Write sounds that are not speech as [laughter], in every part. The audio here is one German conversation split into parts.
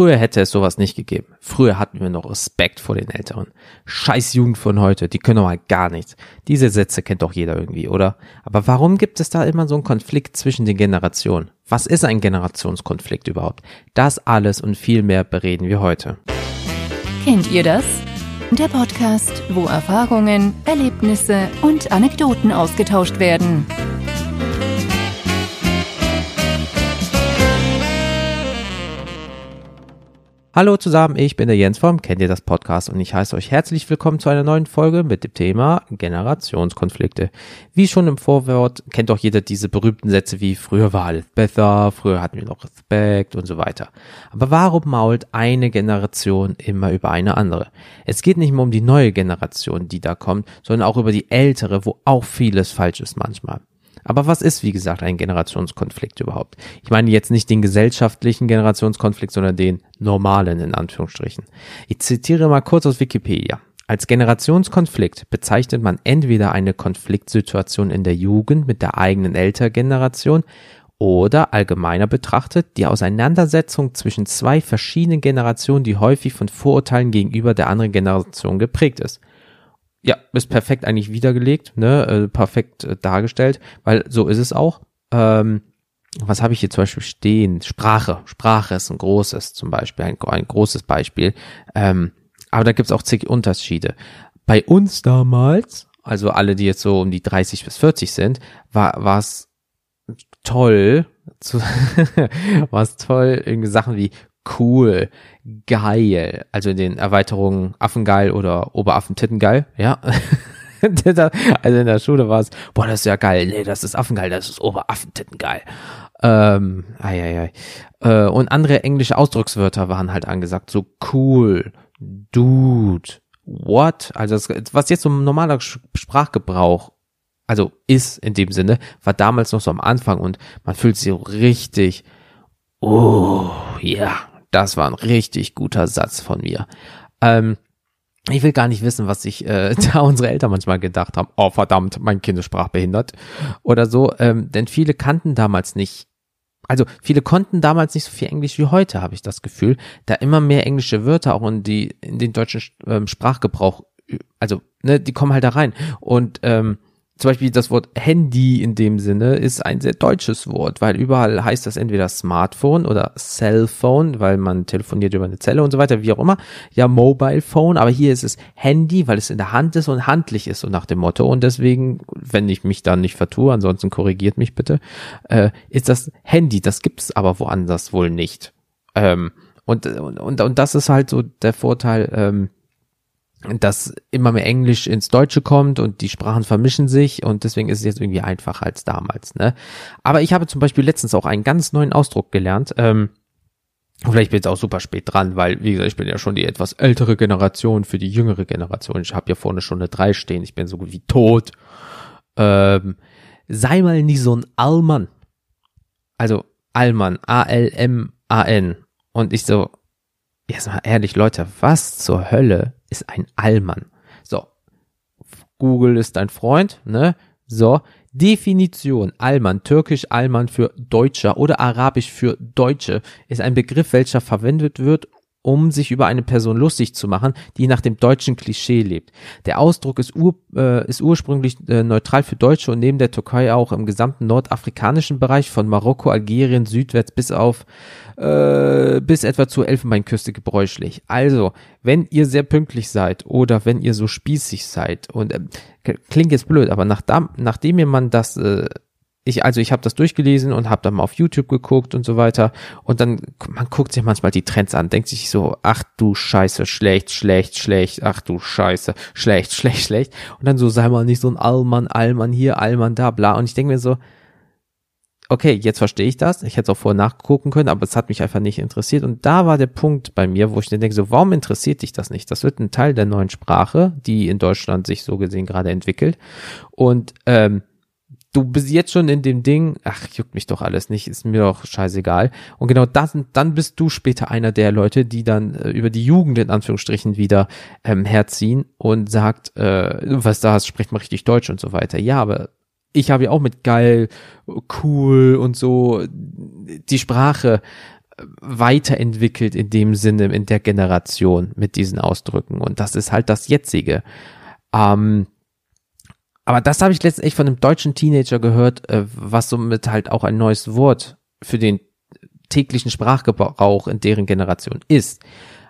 Früher hätte es sowas nicht gegeben. Früher hatten wir noch Respekt vor den Älteren. Scheiß Jugend von heute, die können doch mal gar nichts. Diese Sätze kennt doch jeder irgendwie, oder? Aber warum gibt es da immer so einen Konflikt zwischen den Generationen? Was ist ein Generationskonflikt überhaupt? Das alles und viel mehr bereden wir heute. Kennt ihr das? Der Podcast, wo Erfahrungen, Erlebnisse und Anekdoten ausgetauscht werden. Hallo zusammen, ich bin der Jens vom Kennt ihr das Podcast und ich heiße euch herzlich willkommen zu einer neuen Folge mit dem Thema Generationskonflikte. Wie schon im Vorwort kennt doch jeder diese berühmten Sätze wie früher war alles besser, früher hatten wir noch Respekt und so weiter. Aber warum mault eine Generation immer über eine andere? Es geht nicht mehr um die neue Generation, die da kommt, sondern auch über die ältere, wo auch vieles falsch ist manchmal. Aber was ist, wie gesagt, ein Generationskonflikt überhaupt? Ich meine jetzt nicht den gesellschaftlichen Generationskonflikt, sondern den normalen in Anführungsstrichen. Ich zitiere mal kurz aus Wikipedia. Als Generationskonflikt bezeichnet man entweder eine Konfliktsituation in der Jugend mit der eigenen Elterngeneration oder allgemeiner betrachtet die Auseinandersetzung zwischen zwei verschiedenen Generationen, die häufig von Vorurteilen gegenüber der anderen Generation geprägt ist ja, ist perfekt eigentlich wiedergelegt, ne, äh, perfekt äh, dargestellt, weil so ist es auch. Ähm, was habe ich hier zum Beispiel stehen? Sprache. Sprache ist ein großes, zum Beispiel, ein, ein großes Beispiel. Ähm, aber da gibt's auch zig Unterschiede. Bei uns damals, also alle, die jetzt so um die 30 bis 40 sind, war es toll, [laughs] war es toll, irgendwie Sachen wie cool, geil, also in den Erweiterungen Affengeil oder Oberaffentittengeil, ja. [laughs] also in der Schule war es, boah, das ist ja geil, nee, das ist Affengeil, das ist Oberaffentittengeil. Ähm, ai, ai, ai. Äh, und andere englische Ausdruckswörter waren halt angesagt, so cool, dude, what, also das, was jetzt so ein normaler Sprachgebrauch also ist in dem Sinne, war damals noch so am Anfang und man fühlt sich so richtig, oh, ja, das war ein richtig guter Satz von mir. Ähm, ich will gar nicht wissen, was sich äh, [laughs] da unsere Eltern manchmal gedacht haben. Oh verdammt, mein Kind ist sprachbehindert oder so. Ähm, denn viele kannten damals nicht, also viele konnten damals nicht so viel Englisch wie heute, habe ich das Gefühl, da immer mehr englische Wörter auch in die in den deutschen ähm, Sprachgebrauch, also ne, die kommen halt da rein und ähm, zum Beispiel das Wort Handy in dem Sinne ist ein sehr deutsches Wort, weil überall heißt das entweder Smartphone oder Cellphone, weil man telefoniert über eine Zelle und so weiter, wie auch immer. Ja, Mobile Phone, aber hier ist es Handy, weil es in der Hand ist und handlich ist, so nach dem Motto. Und deswegen, wenn ich mich dann nicht vertue, ansonsten korrigiert mich bitte, äh, ist das Handy. Das gibt es aber woanders wohl nicht. Ähm, und, und, und das ist halt so der Vorteil, ähm, dass immer mehr Englisch ins Deutsche kommt und die Sprachen vermischen sich und deswegen ist es jetzt irgendwie einfacher als damals. Ne? Aber ich habe zum Beispiel letztens auch einen ganz neuen Ausdruck gelernt. Ähm, vielleicht bin ich jetzt auch super spät dran, weil, wie gesagt, ich bin ja schon die etwas ältere Generation für die jüngere Generation. Ich habe ja vorne schon eine 3 stehen, ich bin so gut wie tot. Ähm, sei mal nicht so ein Allmann. Also Allmann, A-L-M-A-N. Und ich so, jetzt mal ehrlich, Leute, was zur Hölle ist ein Allmann? So, Google ist dein Freund, ne? So, Definition Allmann, türkisch Allmann für Deutscher oder arabisch für Deutsche, ist ein Begriff, welcher verwendet wird, um sich über eine Person lustig zu machen, die nach dem deutschen Klischee lebt. Der Ausdruck ist, ur, äh, ist ursprünglich äh, neutral für Deutsche und neben der Türkei auch im gesamten nordafrikanischen Bereich von Marokko, Algerien, südwärts bis auf äh, bis etwa zur Elfenbeinküste gebräuchlich. Also, wenn ihr sehr pünktlich seid oder wenn ihr so spießig seid und äh, klingt jetzt blöd, aber nach, nachdem ihr man das äh, ich, also ich habe das durchgelesen und habe dann mal auf YouTube geguckt und so weiter. Und dann, man guckt sich manchmal die Trends an, denkt sich so, ach du Scheiße, schlecht, schlecht, schlecht, ach du Scheiße, schlecht, [laughs] schlecht, schlecht. Und dann so, sei mal nicht so ein Allmann, Allmann hier, Allmann da, bla. Und ich denke mir so, okay, jetzt verstehe ich das. Ich hätte es auch vorher nachgucken können, aber es hat mich einfach nicht interessiert. Und da war der Punkt bei mir, wo ich dann denke, so, warum interessiert dich das nicht? Das wird ein Teil der neuen Sprache, die in Deutschland sich so gesehen gerade entwickelt. Und ähm, du bist jetzt schon in dem Ding, ach, juckt mich doch alles nicht, ist mir doch scheißegal. Und genau das, dann bist du später einer der Leute, die dann äh, über die Jugend in Anführungsstrichen wieder ähm, herziehen und sagt, äh, was da hast, spricht man richtig Deutsch und so weiter. Ja, aber ich habe ja auch mit geil, cool und so die Sprache weiterentwickelt in dem Sinne, in der Generation mit diesen Ausdrücken. Und das ist halt das jetzige. Ähm, aber das habe ich letztendlich von einem deutschen Teenager gehört, äh, was somit halt auch ein neues Wort für den täglichen Sprachgebrauch in deren Generation ist.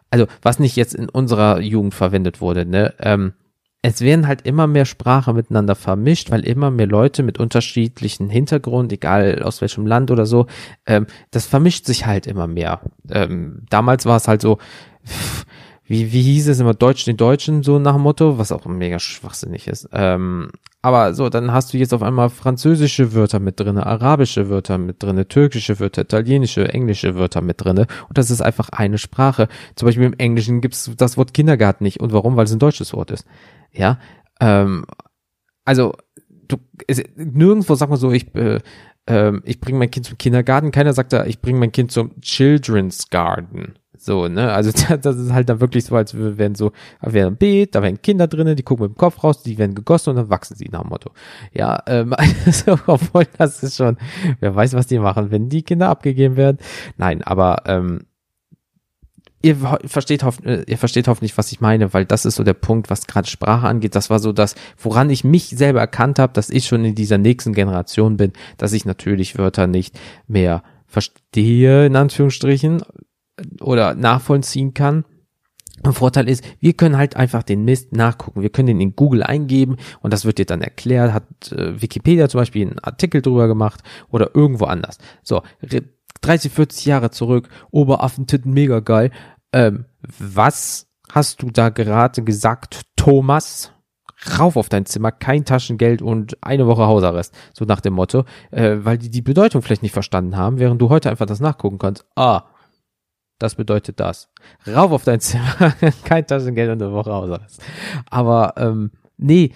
Also was nicht jetzt in unserer Jugend verwendet wurde, ne? Ähm, es werden halt immer mehr Sprache miteinander vermischt, weil immer mehr Leute mit unterschiedlichen Hintergrund, egal aus welchem Land oder so, ähm, das vermischt sich halt immer mehr. Ähm, damals war es halt so, wie, wie hieß es immer, Deutsch den Deutschen, so nach dem Motto, was auch mega schwachsinnig ist. Ähm, aber so, dann hast du jetzt auf einmal französische Wörter mit drinne, arabische Wörter mit drinne, türkische Wörter, italienische, englische Wörter mit drinne. Und das ist einfach eine Sprache. Zum Beispiel im Englischen gibt's das Wort Kindergarten nicht. Und warum? Weil es ein deutsches Wort ist. Ja. Ähm, also, du, es, nirgendwo sag mal so, ich, äh, äh, ich bringe mein Kind zum Kindergarten. Keiner sagt da, ich bringe mein Kind zum Children's Garden. So, ne? Also [laughs] das ist halt dann wirklich so, als wären so, da wäre ein Beet, da wären Kinder drinnen, die gucken mit dem Kopf raus, die werden gegossen und dann wachsen sie nach dem Motto. Ja, ähm, [laughs] also, obwohl das ist schon, wer weiß, was die machen, wenn die Kinder abgegeben werden. Nein, aber ähm, ihr versteht, hoff, äh, ihr versteht hoffentlich, was ich meine, weil das ist so der Punkt, was gerade Sprache angeht. Das war so das, woran ich mich selber erkannt habe, dass ich schon in dieser nächsten Generation bin, dass ich natürlich Wörter nicht mehr verstehe, in Anführungsstrichen, oder nachvollziehen kann. Ein Vorteil ist, wir können halt einfach den Mist nachgucken. Wir können den in Google eingeben und das wird dir dann erklärt. Hat äh, Wikipedia zum Beispiel einen Artikel drüber gemacht oder irgendwo anders. So, 30, 40 Jahre zurück, Oberaffentitten, mega geil. Ähm, was hast du da gerade gesagt, Thomas? Rauf auf dein Zimmer, kein Taschengeld und eine Woche Hausarrest. So nach dem Motto, äh, weil die die Bedeutung vielleicht nicht verstanden haben, während du heute einfach das nachgucken kannst. Ah, das bedeutet das. Rauf auf dein Zimmer, [laughs] kein Taschengeld und eine Woche Hausarrest. Aber ähm, nee,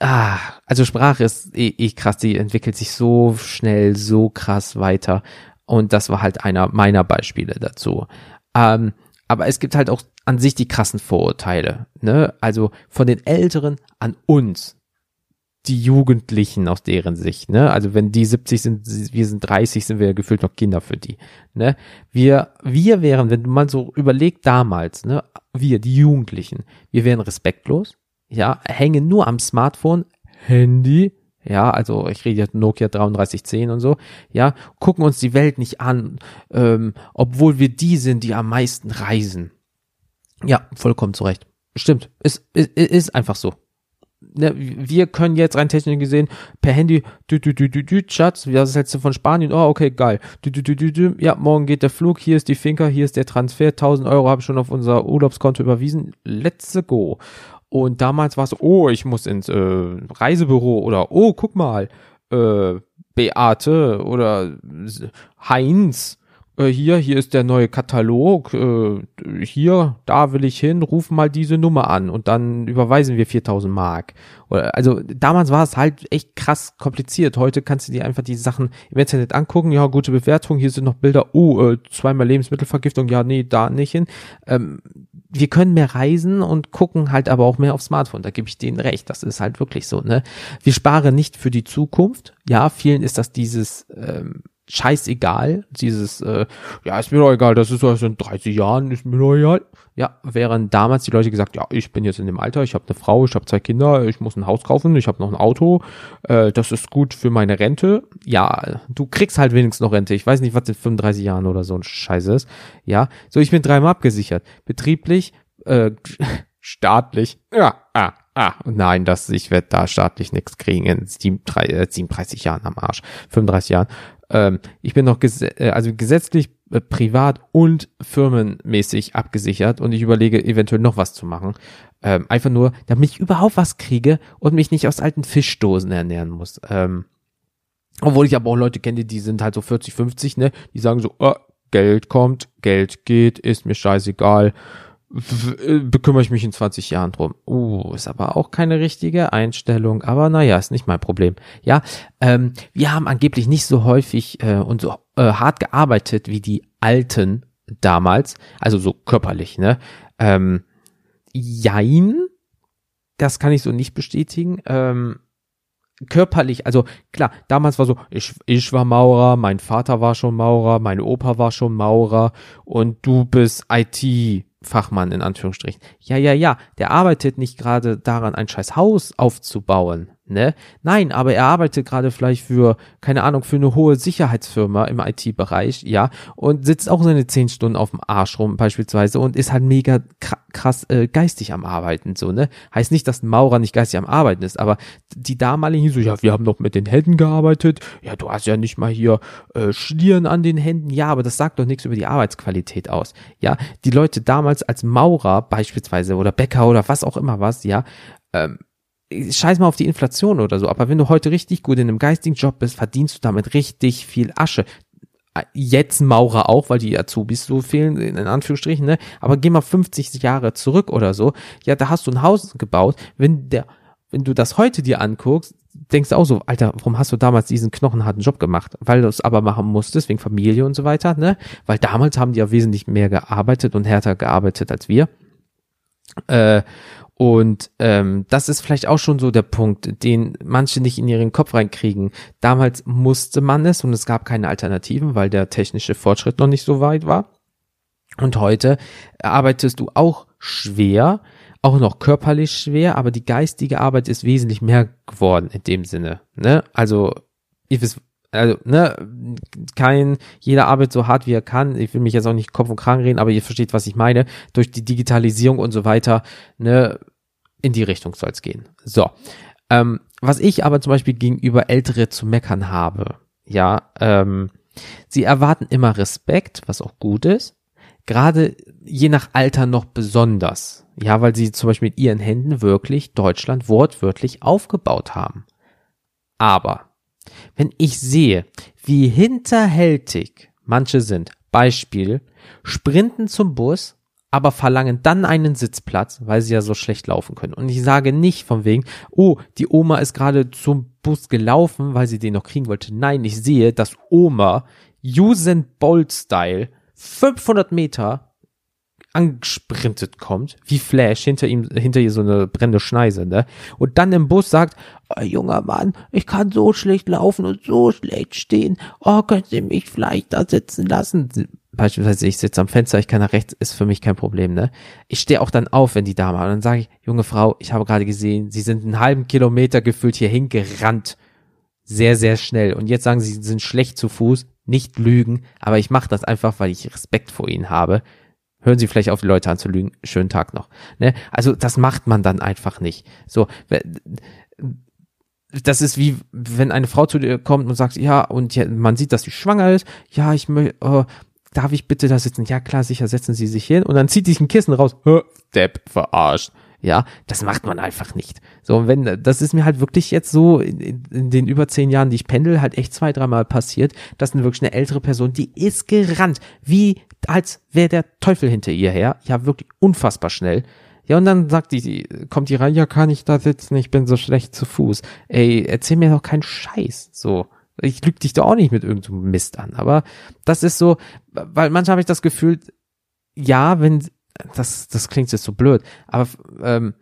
ah, also Sprache ist eh, eh krass, die entwickelt sich so schnell, so krass weiter. Und das war halt einer meiner Beispiele dazu. Ähm, aber es gibt halt auch an sich die krassen Vorurteile. Ne? Also von den Älteren an uns die Jugendlichen aus deren Sicht, ne? Also wenn die 70 sind, wir sind 30, sind wir gefühlt noch Kinder für die, ne? Wir, wir wären, wenn man so überlegt damals, ne? Wir, die Jugendlichen, wir wären respektlos, ja, hängen nur am Smartphone, Handy, ja, also ich rede jetzt Nokia 3310 und so, ja, gucken uns die Welt nicht an, ähm, obwohl wir die sind, die am meisten reisen. Ja, vollkommen zurecht. Stimmt, ist, ist, ist einfach so ne, wir können jetzt rein technisch gesehen per Handy, dü, dü, dü, dü, dü, Schatz, das ist jetzt von Spanien, oh, okay, geil. Dü, dü, dü, dü, dü, ja, morgen geht der Flug, hier ist die Finca, hier ist der Transfer, 1000 Euro habe ich schon auf unser Urlaubskonto überwiesen, let's go. Und damals war es, oh, ich muss ins äh, Reisebüro oder, oh, guck mal, äh, Beate oder Heinz, äh, hier, hier ist der neue Katalog, äh, hier, da will ich hin, ruf mal diese Nummer an und dann überweisen wir 4000 Mark. Also damals war es halt echt krass kompliziert. Heute kannst du dir einfach die Sachen im Internet angucken, ja, gute Bewertung, hier sind noch Bilder, uh, äh, zweimal Lebensmittelvergiftung, ja, nee, da nicht hin. Ähm, wir können mehr reisen und gucken halt aber auch mehr aufs Smartphone. Da gebe ich denen recht. Das ist halt wirklich so, ne? Wir sparen nicht für die Zukunft. Ja, vielen ist das dieses ähm, scheißegal. Dieses, äh, ja, ist mir doch egal, das ist so in 30 Jahren, ist mir doch egal. Ja, während damals die Leute gesagt, ja, ich bin jetzt in dem Alter, ich habe eine Frau, ich habe zwei Kinder, ich muss ein Haus kaufen, ich habe noch ein Auto, äh, das ist gut für meine Rente. Ja, du kriegst halt wenigstens noch Rente. Ich weiß nicht, was in 35 Jahren oder so ein Scheiß ist. Ja, so ich bin dreimal abgesichert. Betrieblich, äh, [laughs] staatlich, ja, ah, ah, nein, das, ich werde da staatlich nichts kriegen in 37, 37 äh, Jahren am Arsch, 35 Jahren. Ähm, ich bin noch ges äh, also gesetzlich, äh, privat und firmenmäßig abgesichert und ich überlege eventuell noch was zu machen. Ähm, einfach nur, damit ich überhaupt was kriege und mich nicht aus alten Fischdosen ernähren muss. Ähm, obwohl ich aber auch Leute kenne, die sind halt so 40, 50, ne? Die sagen so, oh, Geld kommt, Geld geht, ist mir scheißegal bekümmere ich mich in 20 Jahren drum. Uh, ist aber auch keine richtige Einstellung, aber naja, ist nicht mein Problem. Ja, ähm, wir haben angeblich nicht so häufig äh, und so äh, hart gearbeitet wie die Alten damals, also so körperlich, ne? Ähm, jein, das kann ich so nicht bestätigen. Ähm, körperlich, also klar, damals war so, ich, ich war Maurer, mein Vater war schon Maurer, mein Opa war schon Maurer und du bist IT Fachmann in Anführungsstrichen. Ja, ja, ja, der arbeitet nicht gerade daran, ein scheiß Haus aufzubauen, ne? Nein, aber er arbeitet gerade vielleicht für, keine Ahnung, für eine hohe Sicherheitsfirma im IT-Bereich, ja, und sitzt auch seine zehn Stunden auf dem Arsch rum beispielsweise und ist halt mega krass äh, geistig am Arbeiten, so, ne? Heißt nicht, dass ein Maurer nicht geistig am Arbeiten ist, aber die damaligen so, ja, wir haben doch mit den Händen gearbeitet, ja, du hast ja nicht mal hier äh, Schlieren an den Händen, ja, aber das sagt doch nichts über die Arbeitsqualität aus, ja? Die Leute damals als Maurer beispielsweise oder Bäcker oder was auch immer was, ja, ähm, scheiß mal auf die Inflation oder so, aber wenn du heute richtig gut in einem geistigen Job bist, verdienst du damit richtig viel Asche. Jetzt Maurer auch, weil die Azubis so fehlen, in Anführungsstrichen, ne? Aber geh mal 50 Jahre zurück oder so. Ja, da hast du ein Haus gebaut. Wenn der, wenn du das heute dir anguckst, denkst du auch so, Alter, warum hast du damals diesen knochenharten Job gemacht? Weil du es aber machen musstest, wegen Familie und so weiter, ne? Weil damals haben die ja wesentlich mehr gearbeitet und härter gearbeitet als wir. Äh, und ähm, das ist vielleicht auch schon so der Punkt, den manche nicht in ihren Kopf reinkriegen. Damals musste man es und es gab keine Alternativen, weil der technische Fortschritt noch nicht so weit war. Und heute arbeitest du auch schwer, auch noch körperlich schwer, aber die geistige Arbeit ist wesentlich mehr geworden in dem Sinne. Ne? Also, ihr wisst, also, ne, kein, jeder arbeitet so hart wie er kann. Ich will mich jetzt auch nicht Kopf und Kragen reden, aber ihr versteht, was ich meine. Durch die Digitalisierung und so weiter, ne, in die Richtung soll es gehen. So. Ähm, was ich aber zum Beispiel gegenüber Ältere zu meckern habe, ja, ähm, sie erwarten immer Respekt, was auch gut ist. Gerade je nach Alter noch besonders. Ja, weil sie zum Beispiel mit ihren Händen wirklich Deutschland wortwörtlich aufgebaut haben. Aber wenn ich sehe, wie hinterhältig manche sind, Beispiel, sprinten zum Bus, aber verlangen dann einen Sitzplatz, weil sie ja so schlecht laufen können. Und ich sage nicht von wegen, oh, die Oma ist gerade zum Bus gelaufen, weil sie den noch kriegen wollte. Nein, ich sehe, dass Oma Usain Bolt Style 500 Meter angesprintet kommt, wie Flash, hinter ihm, hinter ihr so eine brennende Schneise, ne? Und dann im Bus sagt, oh, junger Mann, ich kann so schlecht laufen und so schlecht stehen. Oh, können Sie mich vielleicht da sitzen lassen? Beispielsweise, ich sitze am Fenster, ich kann nach rechts, ist für mich kein Problem, ne? Ich stehe auch dann auf, wenn die Dame, und dann sage ich, junge Frau, ich habe gerade gesehen, Sie sind einen halben Kilometer gefühlt hierhin gerannt. Sehr, sehr schnell. Und jetzt sagen Sie, Sie sind schlecht zu Fuß. Nicht lügen, aber ich mache das einfach, weil ich Respekt vor Ihnen habe hören Sie vielleicht auf, die Leute anzulügen, schönen Tag noch. Ne? Also das macht man dann einfach nicht. So, das ist wie, wenn eine Frau zu dir kommt und sagt, ja, und ja, man sieht, dass sie schwanger ist, ja, ich möchte, oh, darf ich bitte da sitzen? Ja, klar, sicher, setzen Sie sich hin und dann zieht sich ein Kissen raus, Depp, verarscht. Ja, das macht man einfach nicht. So, wenn, das ist mir halt wirklich jetzt so in, in den über zehn Jahren, die ich pendel, halt echt zwei, dreimal passiert, dass eine wirklich eine ältere Person, die ist gerannt, wie als wäre der Teufel hinter ihr her. Ja, wirklich unfassbar schnell. Ja, und dann sagt die, kommt die rein, ja, kann ich da sitzen, ich bin so schlecht zu Fuß. Ey, erzähl mir doch keinen Scheiß. So. Ich lüge dich doch auch nicht mit irgendeinem Mist an. Aber das ist so, weil manchmal habe ich das Gefühl, ja, wenn, das, das klingt jetzt so blöd, aber ähm,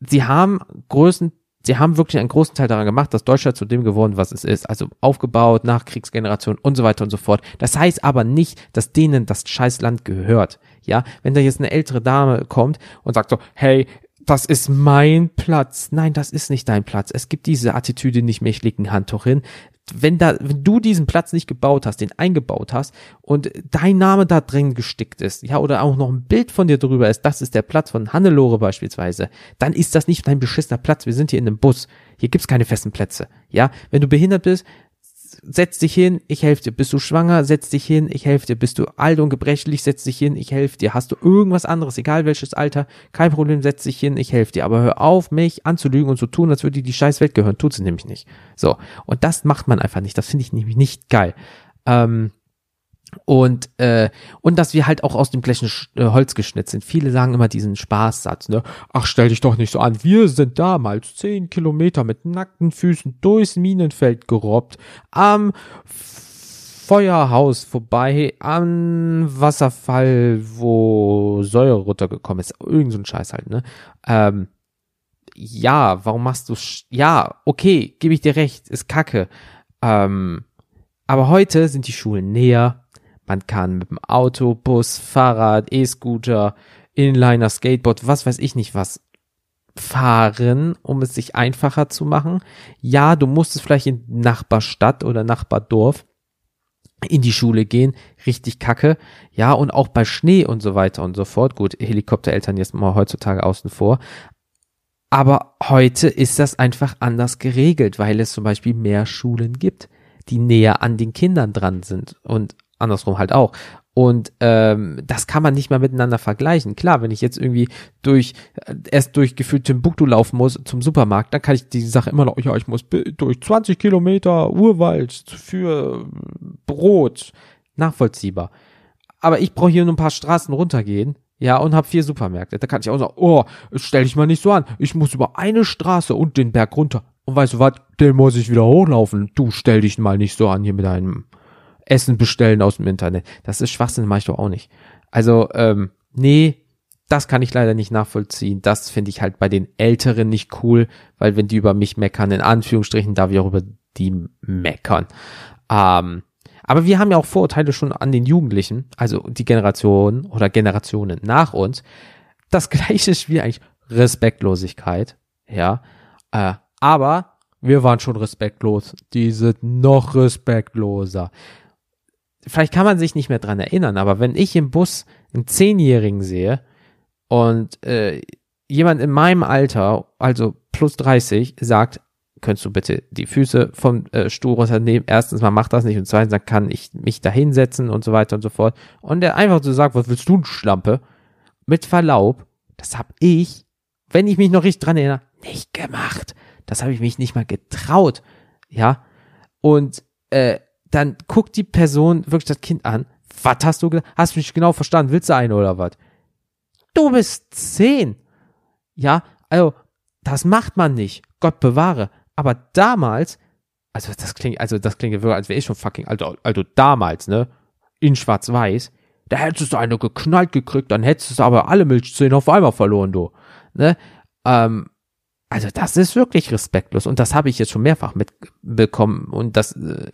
sie haben größten sie haben wirklich einen großen Teil daran gemacht, dass Deutschland zu dem geworden, was es ist. Also aufgebaut, Nachkriegsgeneration und so weiter und so fort. Das heißt aber nicht, dass denen das Scheißland gehört. Ja, wenn da jetzt eine ältere Dame kommt und sagt so, hey, das ist mein Platz. Nein, das ist nicht dein Platz. Es gibt diese Attitüde nicht mehr, ich leg ein Handtuch hin wenn da, wenn du diesen Platz nicht gebaut hast, den eingebaut hast und dein Name da drin gestickt ist, ja, oder auch noch ein Bild von dir drüber ist, das ist der Platz von Hannelore beispielsweise, dann ist das nicht dein beschissener Platz. Wir sind hier in einem Bus. Hier gibt's keine festen Plätze. Ja, wenn du behindert bist, setz dich hin, ich helfe dir. Bist du schwanger, setz dich hin, ich helfe dir. Bist du alt und gebrechlich, setz dich hin, ich helfe dir. Hast du irgendwas anderes, egal welches Alter, kein Problem, setz dich hin, ich helfe dir. Aber hör auf, mich anzulügen und zu tun, als würde dir die scheiß Welt gehören. Tut sie nämlich nicht. So. Und das macht man einfach nicht. Das finde ich nämlich nicht geil. Ähm, und äh, und dass wir halt auch aus dem gleichen äh, Holz geschnitzt sind. Viele sagen immer diesen Spaßsatz, ne? Ach, stell dich doch nicht so an. Wir sind damals zehn Kilometer mit nackten Füßen durchs Minenfeld gerobbt, am Feuerhaus vorbei, am Wasserfall, wo Säure runtergekommen ist. Irgend so ein Scheiß halt, ne? Ähm, ja, warum machst du, ja, okay, gebe ich dir recht, ist kacke. Ähm, aber heute sind die Schulen näher. Man kann mit dem Auto, Bus, Fahrrad, E-Scooter, Inliner, Skateboard, was weiß ich nicht was fahren, um es sich einfacher zu machen. Ja, du musst es vielleicht in Nachbarstadt oder Nachbardorf in die Schule gehen, richtig kacke. Ja, und auch bei Schnee und so weiter und so fort. Gut, Helikoptereltern jetzt mal heutzutage außen vor. Aber heute ist das einfach anders geregelt, weil es zum Beispiel mehr Schulen gibt, die näher an den Kindern dran sind und andersrum halt auch. Und ähm, das kann man nicht mehr miteinander vergleichen. Klar, wenn ich jetzt irgendwie durch äh, erst durch gefühlt Timbuktu laufen muss zum Supermarkt, dann kann ich die Sache immer noch, ja, ich muss durch 20 Kilometer Urwald für Brot nachvollziehbar. Aber ich brauche hier nur ein paar Straßen runtergehen ja, und hab vier Supermärkte. Da kann ich auch sagen, oh, stell dich mal nicht so an. Ich muss über eine Straße und den Berg runter. Und weißt du was, den muss ich wieder hochlaufen. Du stell dich mal nicht so an hier mit deinem Essen bestellen aus dem Internet. Das ist Schwachsinn, mach ich doch auch nicht. Also, ähm, nee, das kann ich leider nicht nachvollziehen. Das finde ich halt bei den Älteren nicht cool, weil wenn die über mich meckern, in Anführungsstrichen, darf ich auch über die meckern. Ähm, aber wir haben ja auch Vorurteile schon an den Jugendlichen, also die Generation oder Generationen nach uns. Das [laughs] gleiche Spiel eigentlich Respektlosigkeit, ja. Äh, aber wir waren schon respektlos. Die sind noch respektloser. Vielleicht kann man sich nicht mehr dran erinnern, aber wenn ich im Bus einen Zehnjährigen sehe und äh, jemand in meinem Alter, also plus 30, sagt, könntest du bitte die Füße vom äh, Stuhl runternehmen. Erstens mal macht das nicht und zweitens dann kann ich mich da hinsetzen und so weiter und so fort. Und der einfach so sagt, was willst du, Schlampe? Mit Verlaub, das hab ich, wenn ich mich noch richtig dran erinnere, nicht gemacht. Das habe ich mich nicht mal getraut. Ja. Und äh, dann guckt die Person wirklich das Kind an. Was hast du gesagt? Hast du mich genau verstanden? Willst du eine oder was? Du bist zehn. Ja, also, das macht man nicht. Gott bewahre. Aber damals, also das klingt, also das klingt wirklich, als wäre ich schon fucking, also, also damals, ne, in Schwarz-Weiß, da hättest du eine geknallt gekriegt, dann hättest du aber alle Milchzähne auf einmal verloren, du. Ne? Ähm, also das ist wirklich respektlos und das habe ich jetzt schon mehrfach mitbekommen und das äh,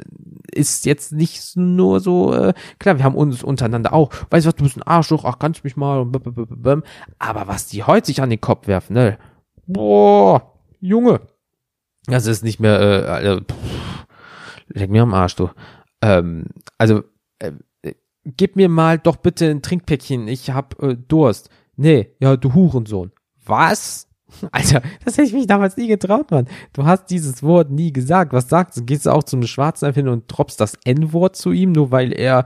ist jetzt nicht nur so, äh, klar, wir haben uns untereinander auch, weißt du was, du bist ein Arschloch, ach, kannst mich mal, aber was die heute sich an den Kopf werfen, ne, boah, Junge, das ist nicht mehr, äh, also, pff, leg mir am Arsch, du. Ähm, also, äh, gib mir mal doch bitte ein Trinkpäckchen, ich hab äh, Durst. Nee, ja, du Hurensohn. Was? [laughs] Alter, das hätte ich mich damals nie getraut, Mann. Du hast dieses Wort nie gesagt. Was sagst du? Gehst du auch zum Schwarzen einfach hin und droppst das N-Wort zu ihm, nur weil er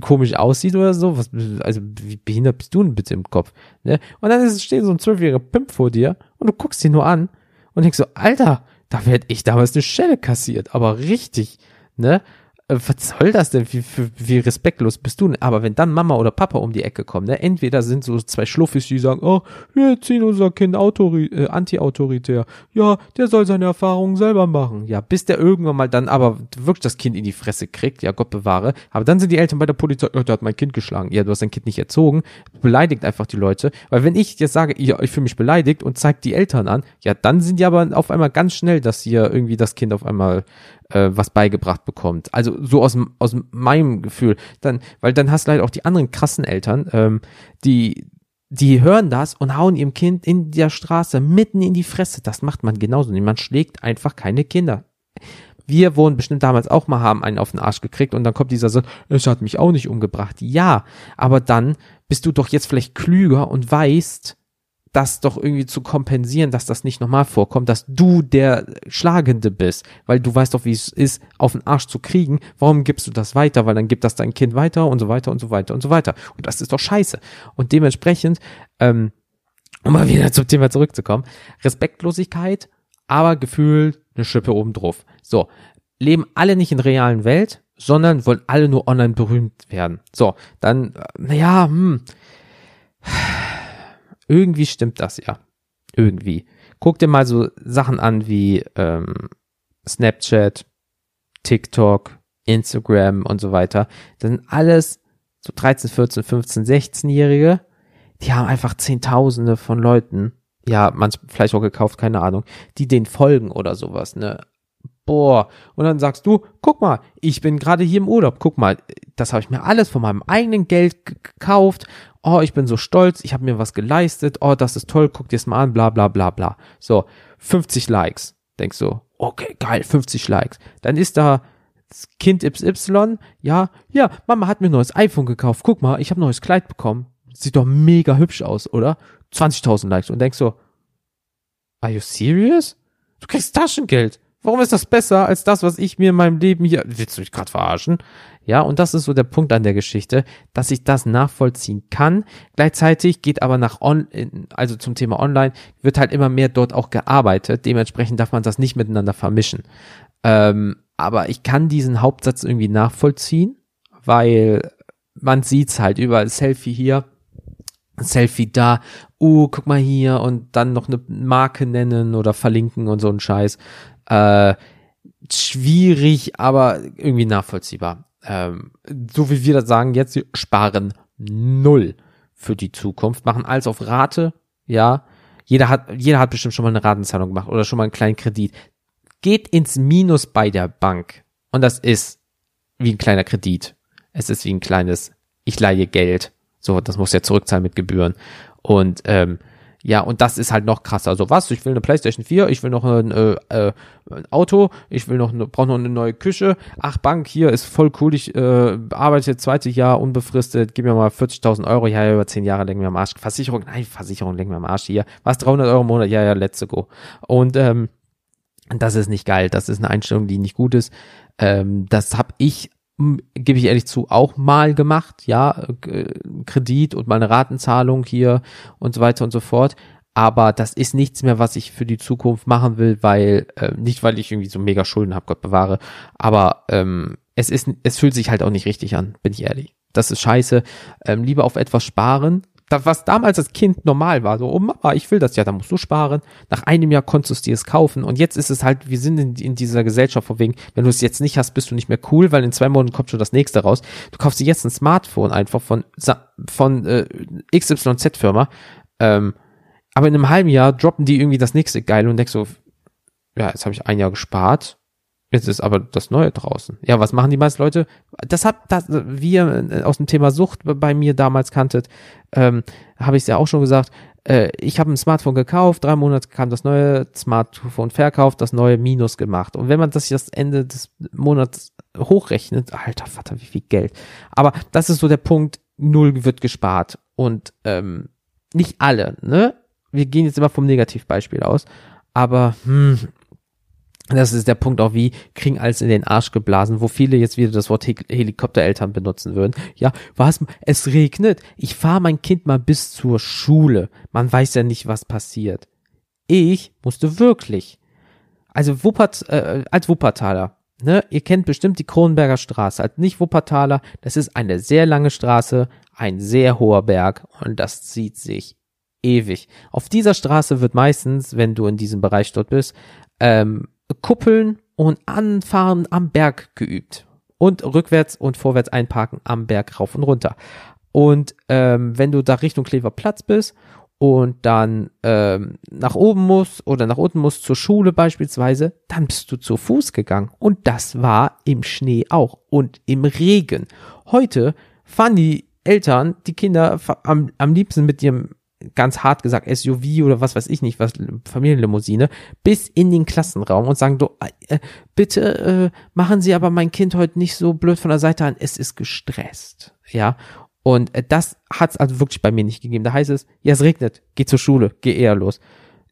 komisch aussieht oder so? Was, also, wie behindert bist du denn bitte im Kopf? Ne? Und dann steht so ein zwölfjähriger Pimp vor dir und du guckst ihn nur an und denkst so, Alter, da werd ich damals eine Schelle kassiert, aber richtig, ne? Äh, was soll das denn? Wie, wie, wie respektlos bist du? Aber wenn dann Mama oder Papa um die Ecke kommen, ne? entweder sind so zwei Schluffis, die sagen, oh, wir erziehen unser Kind autori äh, anti-autoritär. Ja, der soll seine Erfahrungen selber machen. Ja, bis der irgendwann mal dann aber wirklich das Kind in die Fresse kriegt, ja, Gott bewahre. Aber dann sind die Eltern bei der Polizei, oh, der hat mein Kind geschlagen. Ja, du hast dein Kind nicht erzogen. Beleidigt einfach die Leute. Weil wenn ich jetzt sage, ja, ich fühle mich beleidigt und zeigt die Eltern an, ja, dann sind die aber auf einmal ganz schnell, dass hier irgendwie das Kind auf einmal äh, was beigebracht bekommt. Also so aus, aus meinem Gefühl. Dann, weil dann hast du halt auch die anderen krassen Eltern, ähm, die, die hören das und hauen ihrem Kind in der Straße mitten in die Fresse. Das macht man genauso. Man schlägt einfach keine Kinder. Wir wurden bestimmt damals auch mal haben einen auf den Arsch gekriegt und dann kommt dieser so, es hat mich auch nicht umgebracht. Ja, aber dann bist du doch jetzt vielleicht klüger und weißt, das doch irgendwie zu kompensieren, dass das nicht nochmal vorkommt, dass du der Schlagende bist, weil du weißt doch, wie es ist, auf den Arsch zu kriegen. Warum gibst du das weiter? Weil dann gibt das dein Kind weiter und so weiter und so weiter und so weiter. Und das ist doch scheiße. Und dementsprechend, ähm, um mal wieder zum Thema zurückzukommen, Respektlosigkeit, aber Gefühl, eine Schippe oben drauf. So, leben alle nicht in der realen Welt, sondern wollen alle nur online berühmt werden. So, dann, äh, naja, hm irgendwie stimmt das ja. Irgendwie. Guck dir mal so Sachen an wie ähm, Snapchat, TikTok, Instagram und so weiter. Das sind alles so 13, 14, 15, 16-Jährige, die haben einfach Zehntausende von Leuten ja, manch vielleicht auch gekauft, keine Ahnung, die den folgen oder sowas, ne? Boah, und dann sagst du, guck mal, ich bin gerade hier im Urlaub, guck mal, das habe ich mir alles von meinem eigenen Geld gekauft. Oh, ich bin so stolz, ich habe mir was geleistet. Oh, das ist toll, guck dir es mal an, bla bla bla bla. So, 50 Likes. Denkst du, okay, geil, 50 Likes. Dann ist da Kind XY, ja, ja, Mama hat mir ein neues iPhone gekauft. Guck mal, ich habe ein neues Kleid bekommen. Sieht doch mega hübsch aus, oder? 20.000 Likes. Und denkst so, are you serious? Du kriegst Taschengeld. Warum ist das besser als das, was ich mir in meinem Leben hier. Willst du mich gerade verarschen? Ja, und das ist so der Punkt an der Geschichte, dass ich das nachvollziehen kann. Gleichzeitig geht aber nach on, also zum Thema Online, wird halt immer mehr dort auch gearbeitet. Dementsprechend darf man das nicht miteinander vermischen. Ähm, aber ich kann diesen Hauptsatz irgendwie nachvollziehen, weil man sieht's halt überall Selfie hier, Selfie da, uh, guck mal hier und dann noch eine Marke nennen oder verlinken und so ein Scheiß. Äh, schwierig, aber irgendwie nachvollziehbar. Ähm, so wie wir das sagen, jetzt sparen null für die Zukunft, machen alles auf Rate, ja. Jeder hat, jeder hat bestimmt schon mal eine Ratenzahlung gemacht oder schon mal einen kleinen Kredit. Geht ins Minus bei der Bank. Und das ist wie ein kleiner Kredit. Es ist wie ein kleines, ich leihe Geld. So, das muss ja zurückzahlen mit Gebühren. Und ähm, ja, und das ist halt noch krasser. Also was? Ich will eine PlayStation 4, ich will noch ein, äh, äh, ein Auto, ich will noch, brauche noch eine neue Küche. Ach, Bank, hier ist voll cool, ich äh, arbeite jetzt zweites Jahr unbefristet, gib mir mal 40.000 Euro, ja, ja, über 10 Jahre lenken wir am Arsch. Versicherung, nein, Versicherung lenken wir am Arsch hier. Was, 300 Euro im Monat? Ja, ja, let's go. Und ähm, das ist nicht geil, das ist eine Einstellung, die nicht gut ist. Ähm, das habe ich gebe ich ehrlich zu, auch mal gemacht, ja, Kredit und mal eine Ratenzahlung hier und so weiter und so fort. Aber das ist nichts mehr, was ich für die Zukunft machen will, weil, äh, nicht weil ich irgendwie so mega Schulden habe, Gott bewahre, aber ähm, es ist, es fühlt sich halt auch nicht richtig an, bin ich ehrlich. Das ist scheiße. Ähm, lieber auf etwas sparen, das, was damals als Kind normal war, so, oh Mama, ich will das ja, da musst du sparen. Nach einem Jahr konntest du dir es kaufen. Und jetzt ist es halt, wir sind in, in dieser Gesellschaft von wegen, wenn du es jetzt nicht hast, bist du nicht mehr cool, weil in zwei Monaten kommt schon das nächste raus. Du kaufst dir jetzt ein Smartphone einfach von, von äh, XYZ-Firma. Ähm, aber in einem halben Jahr droppen die irgendwie das nächste geil und denkst so, ja, jetzt habe ich ein Jahr gespart Jetzt ist aber das Neue draußen. Ja, was machen die meisten Leute? Das hat, das, wie ihr äh, aus dem Thema Sucht bei mir damals kanntet, ähm, habe ich es ja auch schon gesagt. Äh, ich habe ein Smartphone gekauft, drei Monate kam das neue Smartphone verkauft, das neue Minus gemacht. Und wenn man das das Ende des Monats hochrechnet, alter Vater, wie viel Geld. Aber das ist so der Punkt, null wird gespart. Und ähm, nicht alle, ne? Wir gehen jetzt immer vom Negativbeispiel aus. Aber hm, das ist der Punkt auch, wie kriegen alles in den Arsch geblasen, wo viele jetzt wieder das Wort Helikoptereltern benutzen würden. Ja, was? Es regnet. Ich fahre mein Kind mal bis zur Schule. Man weiß ja nicht, was passiert. Ich musste wirklich. Also Wuppert, äh, als Wuppertaler, ne, ihr kennt bestimmt die Kronenberger Straße. Als nicht Wuppertaler, das ist eine sehr lange Straße, ein sehr hoher Berg und das zieht sich ewig. Auf dieser Straße wird meistens, wenn du in diesem Bereich dort bist, ähm, Kuppeln und Anfahren am Berg geübt. Und rückwärts und vorwärts einparken am Berg rauf und runter. Und ähm, wenn du da Richtung Kleverplatz bist und dann ähm, nach oben musst oder nach unten musst zur Schule beispielsweise, dann bist du zu Fuß gegangen. Und das war im Schnee auch und im Regen. Heute fahren die Eltern die Kinder am, am liebsten mit ihrem ganz hart gesagt SUV oder was weiß ich nicht, was Familienlimousine, bis in den Klassenraum und sagen, du, äh, bitte äh, machen Sie aber mein Kind heute nicht so blöd von der Seite an, es ist gestresst. Ja. Und äh, das hat es also wirklich bei mir nicht gegeben. Da heißt es, ja, es regnet, geh zur Schule, geh eher los.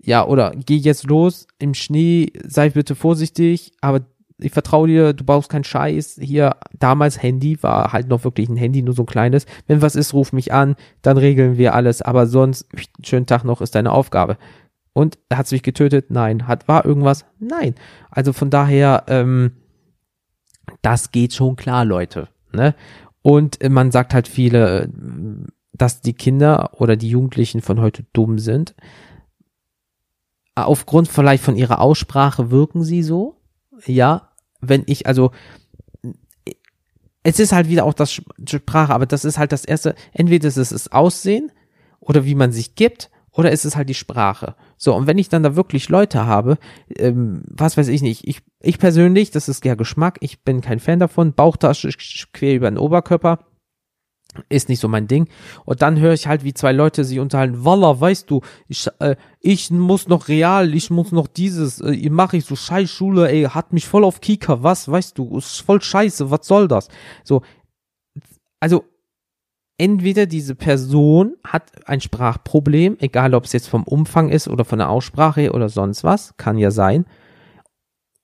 Ja, oder geh jetzt los im Schnee, sei bitte vorsichtig, aber ich vertraue dir, du brauchst keinen Scheiß. Hier, damals Handy war halt noch wirklich ein Handy, nur so ein kleines. Wenn was ist, ruf mich an, dann regeln wir alles. Aber sonst, schönen Tag noch, ist deine Aufgabe. Und hat mich getötet? Nein. Hat, war irgendwas? Nein. Also von daher, ähm, das geht schon klar, Leute. Ne? Und man sagt halt viele, dass die Kinder oder die Jugendlichen von heute dumm sind. Aufgrund vielleicht von ihrer Aussprache wirken sie so ja, wenn ich, also, es ist halt wieder auch das Sprache, aber das ist halt das erste, entweder ist es das Aussehen oder wie man sich gibt oder ist es halt die Sprache. So, und wenn ich dann da wirklich Leute habe, ähm, was weiß ich nicht, ich, ich persönlich, das ist ja Geschmack, ich bin kein Fan davon, Bauchtasche quer über den Oberkörper, ist nicht so mein Ding. Und dann höre ich halt, wie zwei Leute sich unterhalten, Walla, weißt du, ich, äh, ich muss noch real, ich muss noch dieses, äh, mache ich so Scheißschule, ey, hat mich voll auf Kika, was, weißt du, ist voll scheiße, was soll das? So, also, entweder diese Person hat ein Sprachproblem, egal ob es jetzt vom Umfang ist oder von der Aussprache oder sonst was, kann ja sein,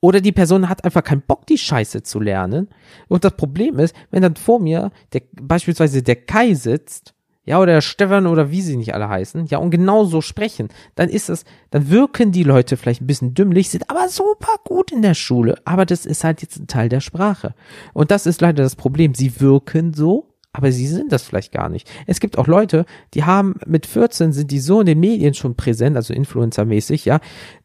oder die Person hat einfach keinen Bock, die Scheiße zu lernen. Und das Problem ist, wenn dann vor mir der, beispielsweise der Kai sitzt, ja, oder der Stefan oder wie sie nicht alle heißen, ja, und genau so sprechen, dann ist es, dann wirken die Leute vielleicht ein bisschen dümmlich, sind aber super gut in der Schule. Aber das ist halt jetzt ein Teil der Sprache. Und das ist leider das Problem. Sie wirken so, aber sie sind das vielleicht gar nicht. Es gibt auch Leute, die haben mit 14 sind die so in den Medien schon präsent, also Influencer-mäßig, ja,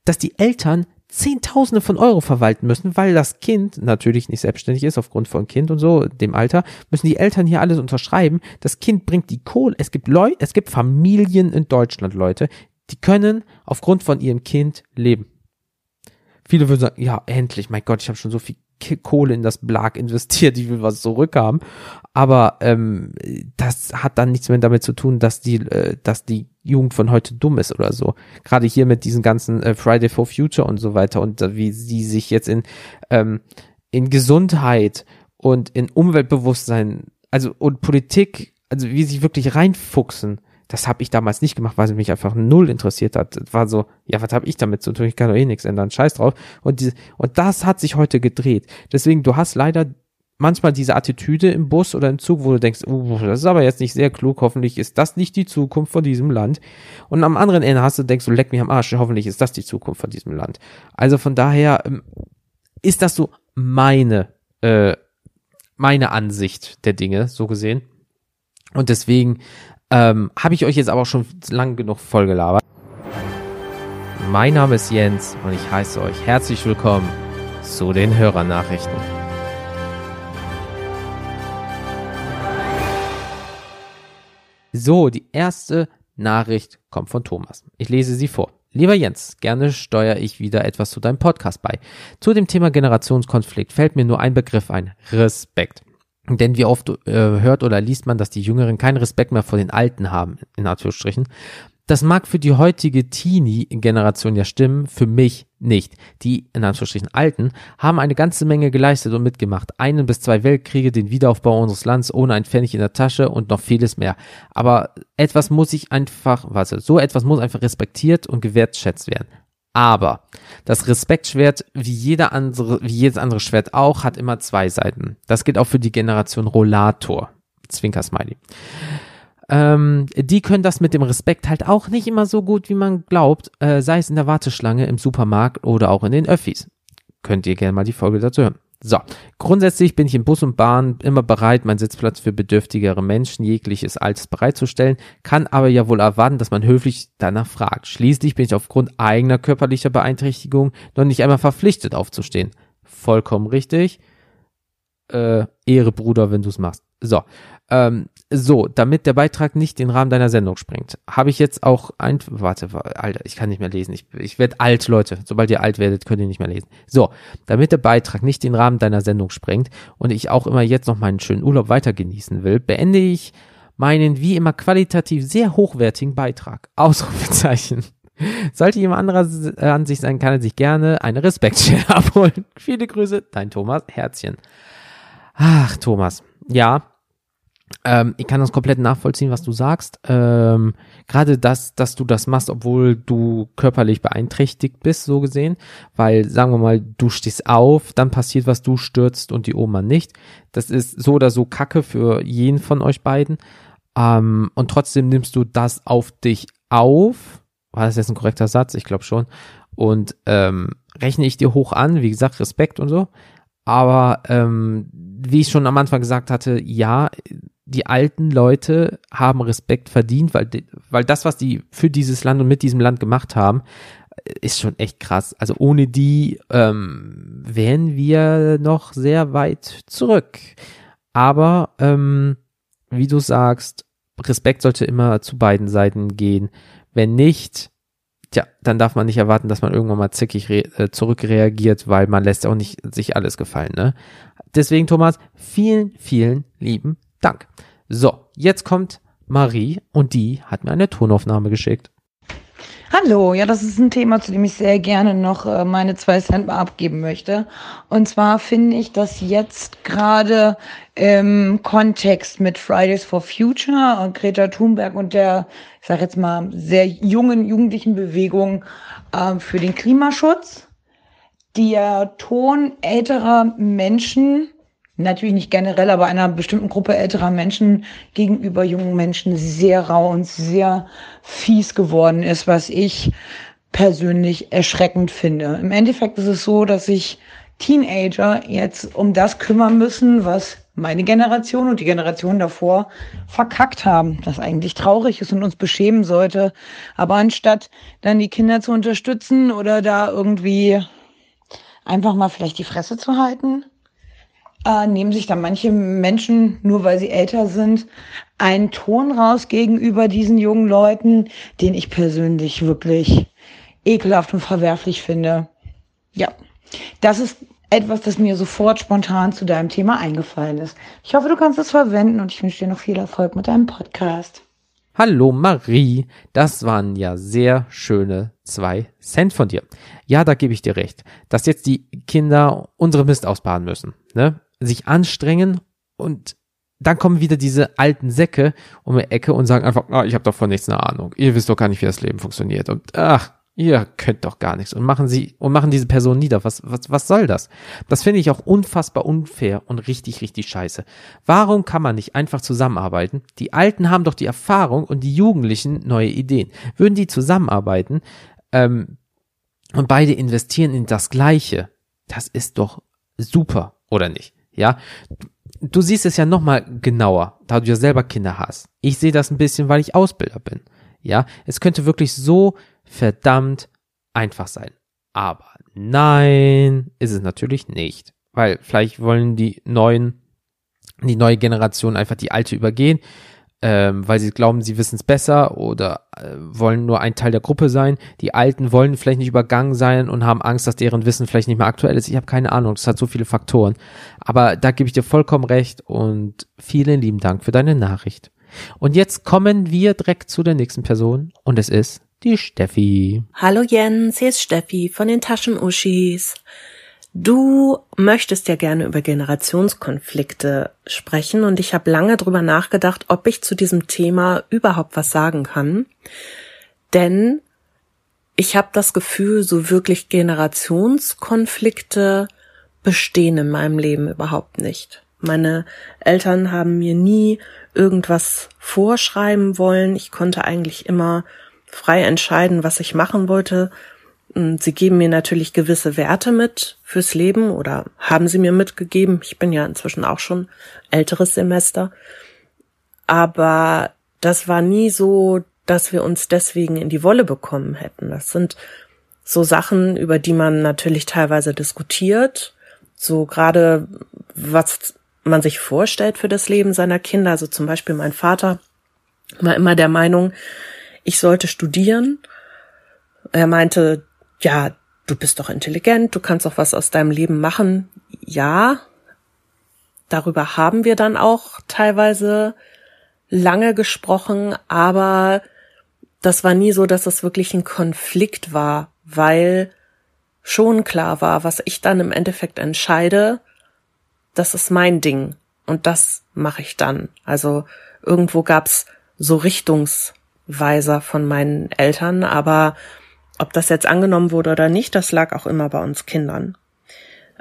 dass die Eltern Zehntausende von Euro verwalten müssen, weil das Kind natürlich nicht selbstständig ist aufgrund von Kind und so, dem Alter, müssen die Eltern hier alles unterschreiben. Das Kind bringt die Kohle. Es gibt Leute, es gibt Familien in Deutschland, Leute, die können aufgrund von ihrem Kind leben. Viele würden sagen, ja, endlich, mein Gott, ich habe schon so viel Kohle in das Blag investiert, ich will was zurückhaben. Aber ähm, das hat dann nichts mehr damit zu tun, dass die, äh, dass die Jugend von heute dumm ist oder so. Gerade hier mit diesen ganzen äh, Friday for Future und so weiter und äh, wie sie sich jetzt in, ähm, in Gesundheit und in Umweltbewusstsein, also und Politik, also wie sie wirklich reinfuchsen das habe ich damals nicht gemacht, weil sie mich einfach null interessiert hat. Das war so, ja, was habe ich damit zu tun? Ich kann doch eh nichts ändern. Scheiß drauf. Und, die, und das hat sich heute gedreht. Deswegen, du hast leider manchmal diese Attitüde im Bus oder im Zug, wo du denkst, uh, das ist aber jetzt nicht sehr klug, hoffentlich ist das nicht die Zukunft von diesem Land. Und am anderen Ende hast du, denkst du, leck mich am Arsch, hoffentlich ist das die Zukunft von diesem Land. Also von daher ähm, ist das so meine, äh, meine Ansicht der Dinge, so gesehen. Und deswegen ähm, Habe ich euch jetzt aber auch schon lang genug vollgelabert. Mein Name ist Jens und ich heiße euch herzlich willkommen zu den Hörernachrichten. So, die erste Nachricht kommt von Thomas. Ich lese sie vor. Lieber Jens, gerne steuere ich wieder etwas zu deinem Podcast bei. Zu dem Thema Generationskonflikt fällt mir nur ein Begriff ein. Respekt. Denn wie oft äh, hört oder liest man, dass die Jüngeren keinen Respekt mehr vor den Alten haben, in Anführungsstrichen. Das mag für die heutige Teenie-Generation ja stimmen, für mich nicht. Die, in Anführungsstrichen, Alten haben eine ganze Menge geleistet und mitgemacht. Einen bis zwei Weltkriege, den Wiederaufbau unseres Landes ohne ein Pfennig in der Tasche und noch vieles mehr. Aber etwas muss ich einfach, warte, so etwas muss einfach respektiert und gewertschätzt werden. Aber das Respektschwert, wie jeder andere, wie jedes andere Schwert auch, hat immer zwei Seiten. Das gilt auch für die Generation Rollator. Zwinker Smiley. Ähm, die können das mit dem Respekt halt auch nicht immer so gut, wie man glaubt, äh, sei es in der Warteschlange, im Supermarkt oder auch in den Öffis. Könnt ihr gerne mal die Folge dazu hören. So, grundsätzlich bin ich in Bus und Bahn immer bereit, meinen Sitzplatz für bedürftigere Menschen jegliches Altes bereitzustellen, kann aber ja wohl erwarten, dass man höflich danach fragt. Schließlich bin ich aufgrund eigener körperlicher Beeinträchtigung noch nicht einmal verpflichtet aufzustehen. Vollkommen richtig. Äh, Ehre Bruder, wenn du es machst. So, ähm, so, damit der Beitrag nicht den Rahmen deiner Sendung sprengt, habe ich jetzt auch ein, warte, Alter, ich kann nicht mehr lesen. Ich, ich werde alt, Leute. Sobald ihr alt werdet, könnt ihr nicht mehr lesen. So, damit der Beitrag nicht den Rahmen deiner Sendung sprengt und ich auch immer jetzt noch meinen schönen Urlaub weiter genießen will, beende ich meinen wie immer qualitativ sehr hochwertigen Beitrag. [laughs] Ausrufezeichen. Sollte jemand anderer Ansicht sein, kann er sich gerne eine Respektstelle [laughs] abholen. Viele Grüße, dein Thomas, Herzchen. Ach, Thomas. Ja, ähm, ich kann das komplett nachvollziehen, was du sagst. Ähm, Gerade das, dass du das machst, obwohl du körperlich beeinträchtigt bist, so gesehen. Weil, sagen wir mal, du stehst auf, dann passiert was, du stürzt und die Oma nicht. Das ist so oder so Kacke für jeden von euch beiden. Ähm, und trotzdem nimmst du das auf dich auf. War das jetzt ein korrekter Satz? Ich glaube schon. Und ähm, rechne ich dir hoch an, wie gesagt, Respekt und so. Aber ähm, wie ich schon am Anfang gesagt hatte, ja, die alten Leute haben Respekt verdient, weil, weil das, was die für dieses Land und mit diesem Land gemacht haben, ist schon echt krass. Also ohne die ähm, wären wir noch sehr weit zurück. Aber ähm, wie du sagst, Respekt sollte immer zu beiden Seiten gehen. Wenn nicht, tja, dann darf man nicht erwarten, dass man irgendwann mal zickig äh, zurückreagiert, weil man lässt auch nicht sich alles gefallen. Ne? Deswegen, Thomas, vielen, vielen lieben Dank. So, jetzt kommt Marie und die hat mir eine Tonaufnahme geschickt. Hallo, ja, das ist ein Thema, zu dem ich sehr gerne noch äh, meine zwei Cent mal abgeben möchte. Und zwar finde ich, dass jetzt gerade im Kontext mit Fridays for Future und Greta Thunberg und der, ich sage jetzt mal, sehr jungen jugendlichen Bewegung äh, für den Klimaschutz, der Ton älterer Menschen natürlich nicht generell, aber einer bestimmten Gruppe älterer Menschen gegenüber jungen Menschen sehr rau und sehr fies geworden ist, was ich persönlich erschreckend finde. Im Endeffekt ist es so, dass sich Teenager jetzt um das kümmern müssen, was meine Generation und die Generation davor verkackt haben, das eigentlich traurig ist und uns beschämen sollte. Aber anstatt dann die Kinder zu unterstützen oder da irgendwie einfach mal vielleicht die Fresse zu halten, äh, nehmen sich dann manche Menschen, nur weil sie älter sind, einen Ton raus gegenüber diesen jungen Leuten, den ich persönlich wirklich ekelhaft und verwerflich finde. Ja, das ist etwas, das mir sofort spontan zu deinem Thema eingefallen ist. Ich hoffe, du kannst es verwenden und ich wünsche dir noch viel Erfolg mit deinem Podcast. Hallo Marie, das waren ja sehr schöne zwei Cent von dir. Ja, da gebe ich dir recht, dass jetzt die Kinder unsere Mist ausbaden müssen. Ne? Sich anstrengen und dann kommen wieder diese alten Säcke um die Ecke und sagen einfach, ah, ich habe doch von nichts eine Ahnung. Ihr wisst doch gar nicht, wie das Leben funktioniert. Und ach, ihr könnt doch gar nichts. Und machen sie und machen diese Person nieder. Was, was, was soll das? Das finde ich auch unfassbar unfair und richtig, richtig scheiße. Warum kann man nicht einfach zusammenarbeiten? Die Alten haben doch die Erfahrung und die Jugendlichen neue Ideen. Würden die zusammenarbeiten ähm, und beide investieren in das Gleiche, das ist doch super, oder nicht? Ja, du siehst es ja nochmal genauer, da du ja selber Kinder hast. Ich sehe das ein bisschen, weil ich Ausbilder bin. Ja, es könnte wirklich so verdammt einfach sein. Aber nein, ist es natürlich nicht. Weil vielleicht wollen die neuen, die neue Generation einfach die alte übergehen ähm, weil sie glauben, sie wissen es besser oder äh, wollen nur ein Teil der Gruppe sein. Die Alten wollen vielleicht nicht übergangen sein und haben Angst, dass deren Wissen vielleicht nicht mehr aktuell ist. Ich habe keine Ahnung, das hat so viele Faktoren. Aber da gebe ich dir vollkommen recht und vielen lieben Dank für deine Nachricht. Und jetzt kommen wir direkt zu der nächsten Person und es ist die Steffi. Hallo Jens, hier ist Steffi von den Taschenuschis. Du möchtest ja gerne über Generationskonflikte sprechen und ich habe lange drüber nachgedacht, ob ich zu diesem Thema überhaupt was sagen kann. Denn ich habe das Gefühl, so wirklich Generationskonflikte bestehen in meinem Leben überhaupt nicht. Meine Eltern haben mir nie irgendwas vorschreiben wollen. Ich konnte eigentlich immer frei entscheiden, was ich machen wollte. Sie geben mir natürlich gewisse Werte mit fürs Leben oder haben sie mir mitgegeben. Ich bin ja inzwischen auch schon älteres Semester. Aber das war nie so, dass wir uns deswegen in die Wolle bekommen hätten. Das sind so Sachen, über die man natürlich teilweise diskutiert. So gerade, was man sich vorstellt für das Leben seiner Kinder. Also zum Beispiel mein Vater war immer der Meinung, ich sollte studieren. Er meinte, ja, du bist doch intelligent, du kannst doch was aus deinem Leben machen. Ja, darüber haben wir dann auch teilweise lange gesprochen, aber das war nie so, dass es wirklich ein Konflikt war, weil schon klar war, was ich dann im Endeffekt entscheide, das ist mein Ding und das mache ich dann. Also irgendwo gab's so Richtungsweiser von meinen Eltern, aber ob das jetzt angenommen wurde oder nicht, das lag auch immer bei uns Kindern.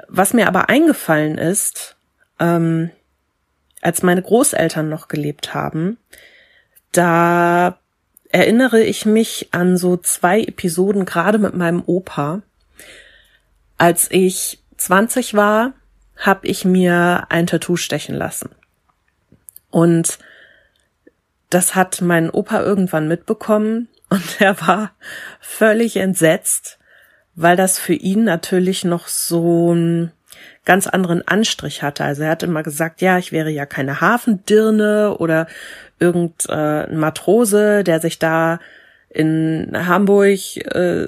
Was mir aber eingefallen ist, ähm, als meine Großeltern noch gelebt haben, da erinnere ich mich an so zwei Episoden gerade mit meinem Opa. Als ich 20 war, habe ich mir ein Tattoo stechen lassen. Und das hat mein Opa irgendwann mitbekommen und er war völlig entsetzt, weil das für ihn natürlich noch so einen ganz anderen Anstrich hatte. Also er hat immer gesagt, ja, ich wäre ja keine Hafendirne oder irgendein Matrose, der sich da in Hamburg äh,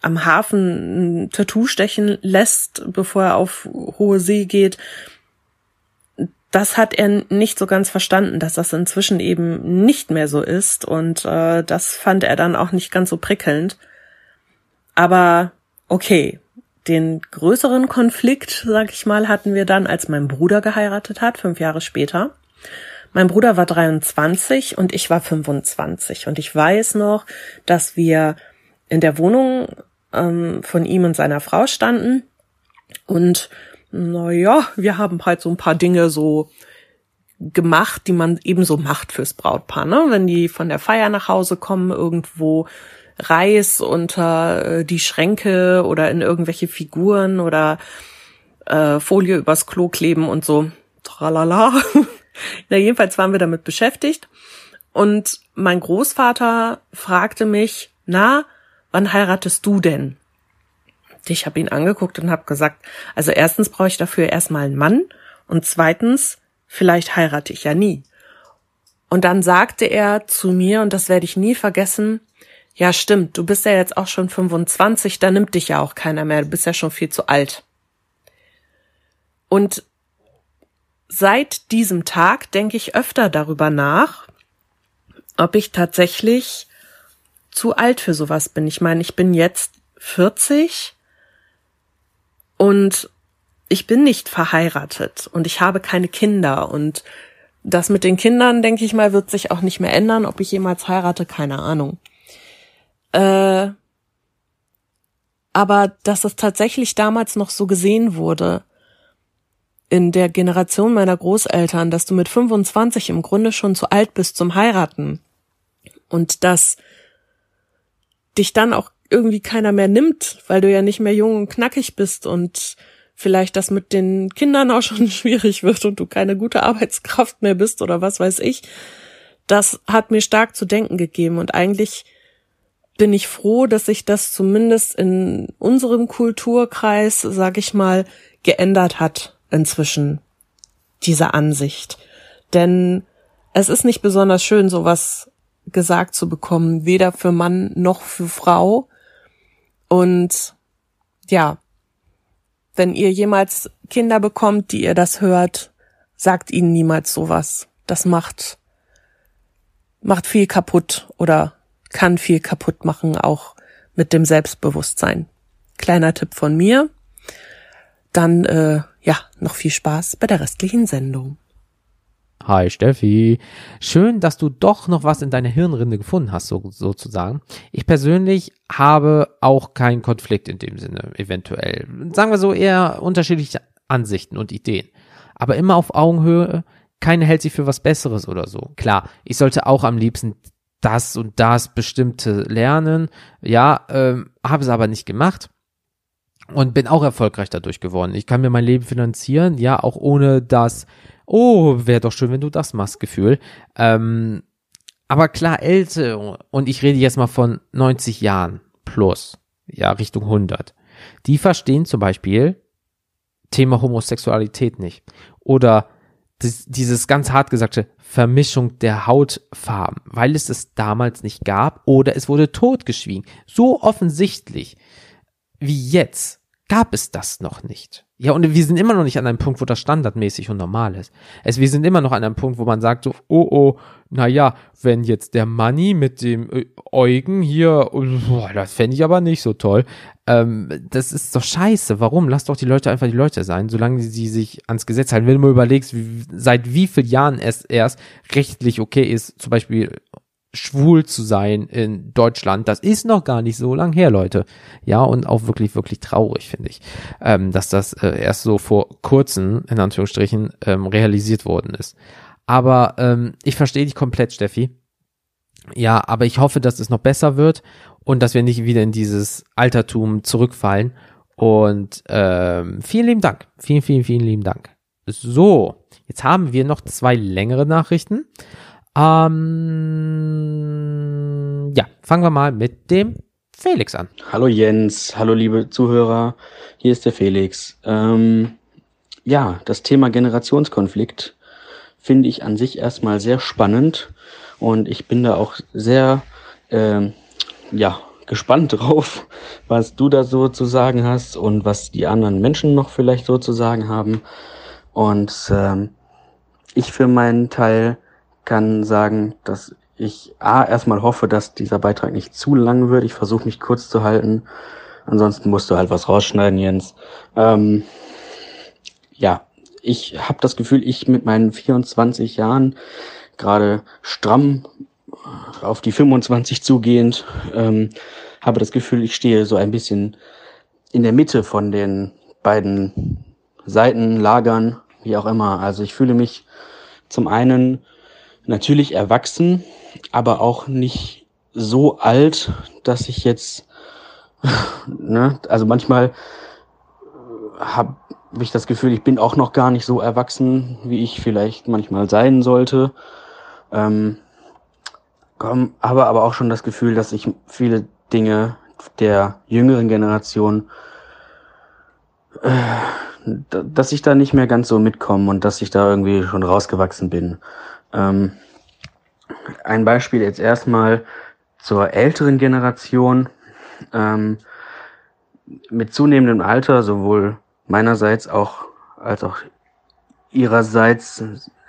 am Hafen ein Tattoo stechen lässt, bevor er auf hohe See geht. Das hat er nicht so ganz verstanden, dass das inzwischen eben nicht mehr so ist. Und äh, das fand er dann auch nicht ganz so prickelnd. Aber okay, den größeren Konflikt, sag ich mal, hatten wir dann, als mein Bruder geheiratet hat, fünf Jahre später. Mein Bruder war 23 und ich war 25. Und ich weiß noch, dass wir in der Wohnung ähm, von ihm und seiner Frau standen. Und naja, wir haben halt so ein paar Dinge so gemacht, die man ebenso macht fürs Brautpaar. Ne? Wenn die von der Feier nach Hause kommen, irgendwo Reis unter äh, die Schränke oder in irgendwelche Figuren oder äh, Folie übers Klo kleben und so. Tralala. [laughs] Na, jedenfalls waren wir damit beschäftigt. Und mein Großvater fragte mich, na, wann heiratest du denn? Ich habe ihn angeguckt und habe gesagt, also erstens brauche ich dafür erstmal einen Mann und zweitens, vielleicht heirate ich ja nie. Und dann sagte er zu mir, und das werde ich nie vergessen, ja stimmt, du bist ja jetzt auch schon 25, da nimmt dich ja auch keiner mehr, du bist ja schon viel zu alt. Und seit diesem Tag denke ich öfter darüber nach, ob ich tatsächlich zu alt für sowas bin. Ich meine, ich bin jetzt 40 und ich bin nicht verheiratet und ich habe keine Kinder und das mit den Kindern, denke ich mal, wird sich auch nicht mehr ändern. Ob ich jemals heirate, keine Ahnung. Äh, aber dass es tatsächlich damals noch so gesehen wurde, in der Generation meiner Großeltern, dass du mit 25 im Grunde schon zu alt bist zum Heiraten und dass dich dann auch irgendwie keiner mehr nimmt, weil du ja nicht mehr jung und knackig bist und vielleicht das mit den Kindern auch schon [laughs] schwierig wird und du keine gute Arbeitskraft mehr bist oder was weiß ich. Das hat mir stark zu denken gegeben und eigentlich bin ich froh, dass sich das zumindest in unserem Kulturkreis, sag ich mal, geändert hat inzwischen, diese Ansicht. Denn es ist nicht besonders schön, sowas gesagt zu bekommen, weder für Mann noch für Frau. Und ja, wenn ihr jemals Kinder bekommt, die ihr das hört, sagt ihnen niemals sowas. Das macht, macht viel kaputt oder kann viel kaputt machen, auch mit dem Selbstbewusstsein. Kleiner Tipp von mir. Dann, äh, ja, noch viel Spaß bei der restlichen Sendung. Hi Steffi. Schön, dass du doch noch was in deiner Hirnrinde gefunden hast, so, sozusagen. Ich persönlich habe auch keinen Konflikt in dem Sinne, eventuell. Sagen wir so eher unterschiedliche Ansichten und Ideen. Aber immer auf Augenhöhe, keine hält sich für was Besseres oder so. Klar, ich sollte auch am liebsten das und das bestimmte lernen. Ja, ähm, habe es aber nicht gemacht und bin auch erfolgreich dadurch geworden. Ich kann mir mein Leben finanzieren, ja, auch ohne das oh, wäre doch schön, wenn du das machst, Gefühl. Ähm, aber klar, ältere, und ich rede jetzt mal von 90 Jahren plus, ja, Richtung 100, die verstehen zum Beispiel Thema Homosexualität nicht. Oder das, dieses ganz hart gesagte Vermischung der Hautfarben, weil es es damals nicht gab oder es wurde totgeschwiegen. So offensichtlich wie jetzt gab es das noch nicht. Ja, und wir sind immer noch nicht an einem Punkt, wo das standardmäßig und normal ist. Es, wir sind immer noch an einem Punkt, wo man sagt so, oh, oh, naja, wenn jetzt der Money mit dem äh, Eugen hier, oh, das fände ich aber nicht so toll. Ähm, das ist doch scheiße. Warum? Lass doch die Leute einfach die Leute sein, solange sie sich ans Gesetz halten. Wenn du mal überlegst, wie, seit wie vielen Jahren es erst rechtlich okay ist, zum Beispiel schwul zu sein in Deutschland, das ist noch gar nicht so lang her, Leute. Ja, und auch wirklich, wirklich traurig, finde ich, ähm, dass das äh, erst so vor kurzem, in Anführungsstrichen, ähm, realisiert worden ist. Aber ähm, ich verstehe dich komplett, Steffi. Ja, aber ich hoffe, dass es noch besser wird und dass wir nicht wieder in dieses Altertum zurückfallen. Und ähm, vielen lieben Dank. Vielen, vielen, vielen lieben Dank. So, jetzt haben wir noch zwei längere Nachrichten. Ähm, ja, fangen wir mal mit dem Felix an. Hallo Jens, hallo liebe Zuhörer, hier ist der Felix. Ähm, ja, das Thema Generationskonflikt finde ich an sich erstmal sehr spannend und ich bin da auch sehr, äh, ja, gespannt [laughs] drauf, was du da so zu sagen hast und was die anderen Menschen noch vielleicht so zu sagen haben. Und ähm, ich für meinen Teil kann sagen, dass ich A, erstmal hoffe, dass dieser Beitrag nicht zu lang wird. Ich versuche mich kurz zu halten. Ansonsten musst du halt was rausschneiden, Jens. Ähm, ja, ich habe das Gefühl, ich mit meinen 24 Jahren gerade stramm auf die 25 zugehend, ähm, habe das Gefühl, ich stehe so ein bisschen in der Mitte von den beiden Seiten, Lagern, wie auch immer. Also ich fühle mich zum einen natürlich erwachsen, aber auch nicht so alt, dass ich jetzt, [laughs] ne, also manchmal habe ich das Gefühl, ich bin auch noch gar nicht so erwachsen, wie ich vielleicht manchmal sein sollte. Ähm, habe aber auch schon das Gefühl, dass ich viele Dinge der jüngeren Generation, äh, dass ich da nicht mehr ganz so mitkomme und dass ich da irgendwie schon rausgewachsen bin. Ähm, ein Beispiel jetzt erstmal zur älteren Generation. Ähm, mit zunehmendem Alter, sowohl meinerseits auch als auch ihrerseits,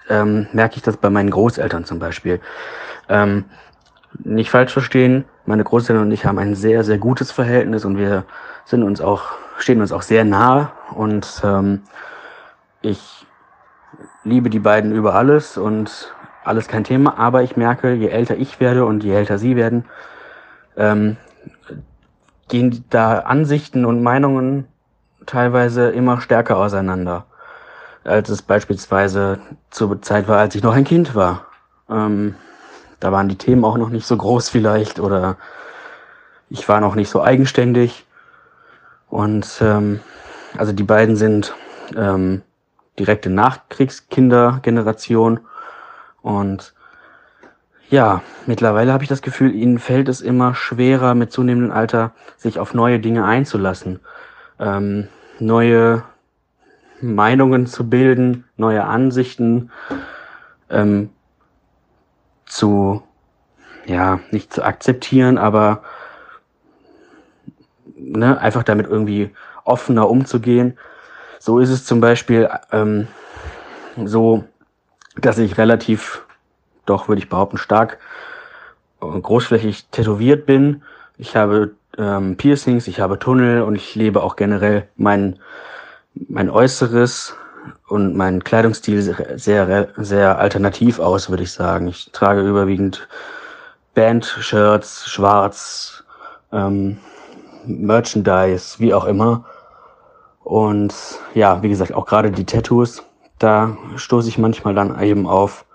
ähm, merke ich das bei meinen Großeltern zum Beispiel. Ähm, nicht falsch verstehen, meine Großeltern und ich haben ein sehr, sehr gutes Verhältnis und wir sind uns auch, stehen uns auch sehr nahe und ähm, ich liebe die beiden über alles und alles kein Thema, aber ich merke, je älter ich werde und je älter sie werden, ähm, gehen da Ansichten und Meinungen teilweise immer stärker auseinander, als es beispielsweise zur Zeit war, als ich noch ein Kind war. Ähm, da waren die Themen auch noch nicht so groß vielleicht oder ich war noch nicht so eigenständig. Und ähm, also die beiden sind ähm, direkte Nachkriegskindergeneration und ja, mittlerweile habe ich das Gefühl, ihnen fällt es immer schwerer, mit zunehmendem Alter sich auf neue Dinge einzulassen, ähm, neue Meinungen zu bilden, neue Ansichten ähm, zu, ja, nicht zu akzeptieren, aber ne, einfach damit irgendwie offener umzugehen. So ist es zum Beispiel ähm, so, dass ich relativ, doch würde ich behaupten, stark und großflächig tätowiert bin. Ich habe ähm, Piercings, ich habe Tunnel und ich lebe auch generell mein, mein Äußeres und mein Kleidungsstil sehr, sehr alternativ aus, würde ich sagen. Ich trage überwiegend Band-Shirts, schwarz, ähm, Merchandise, wie auch immer. Und ja, wie gesagt, auch gerade die Tattoos da stoße ich manchmal dann eben auf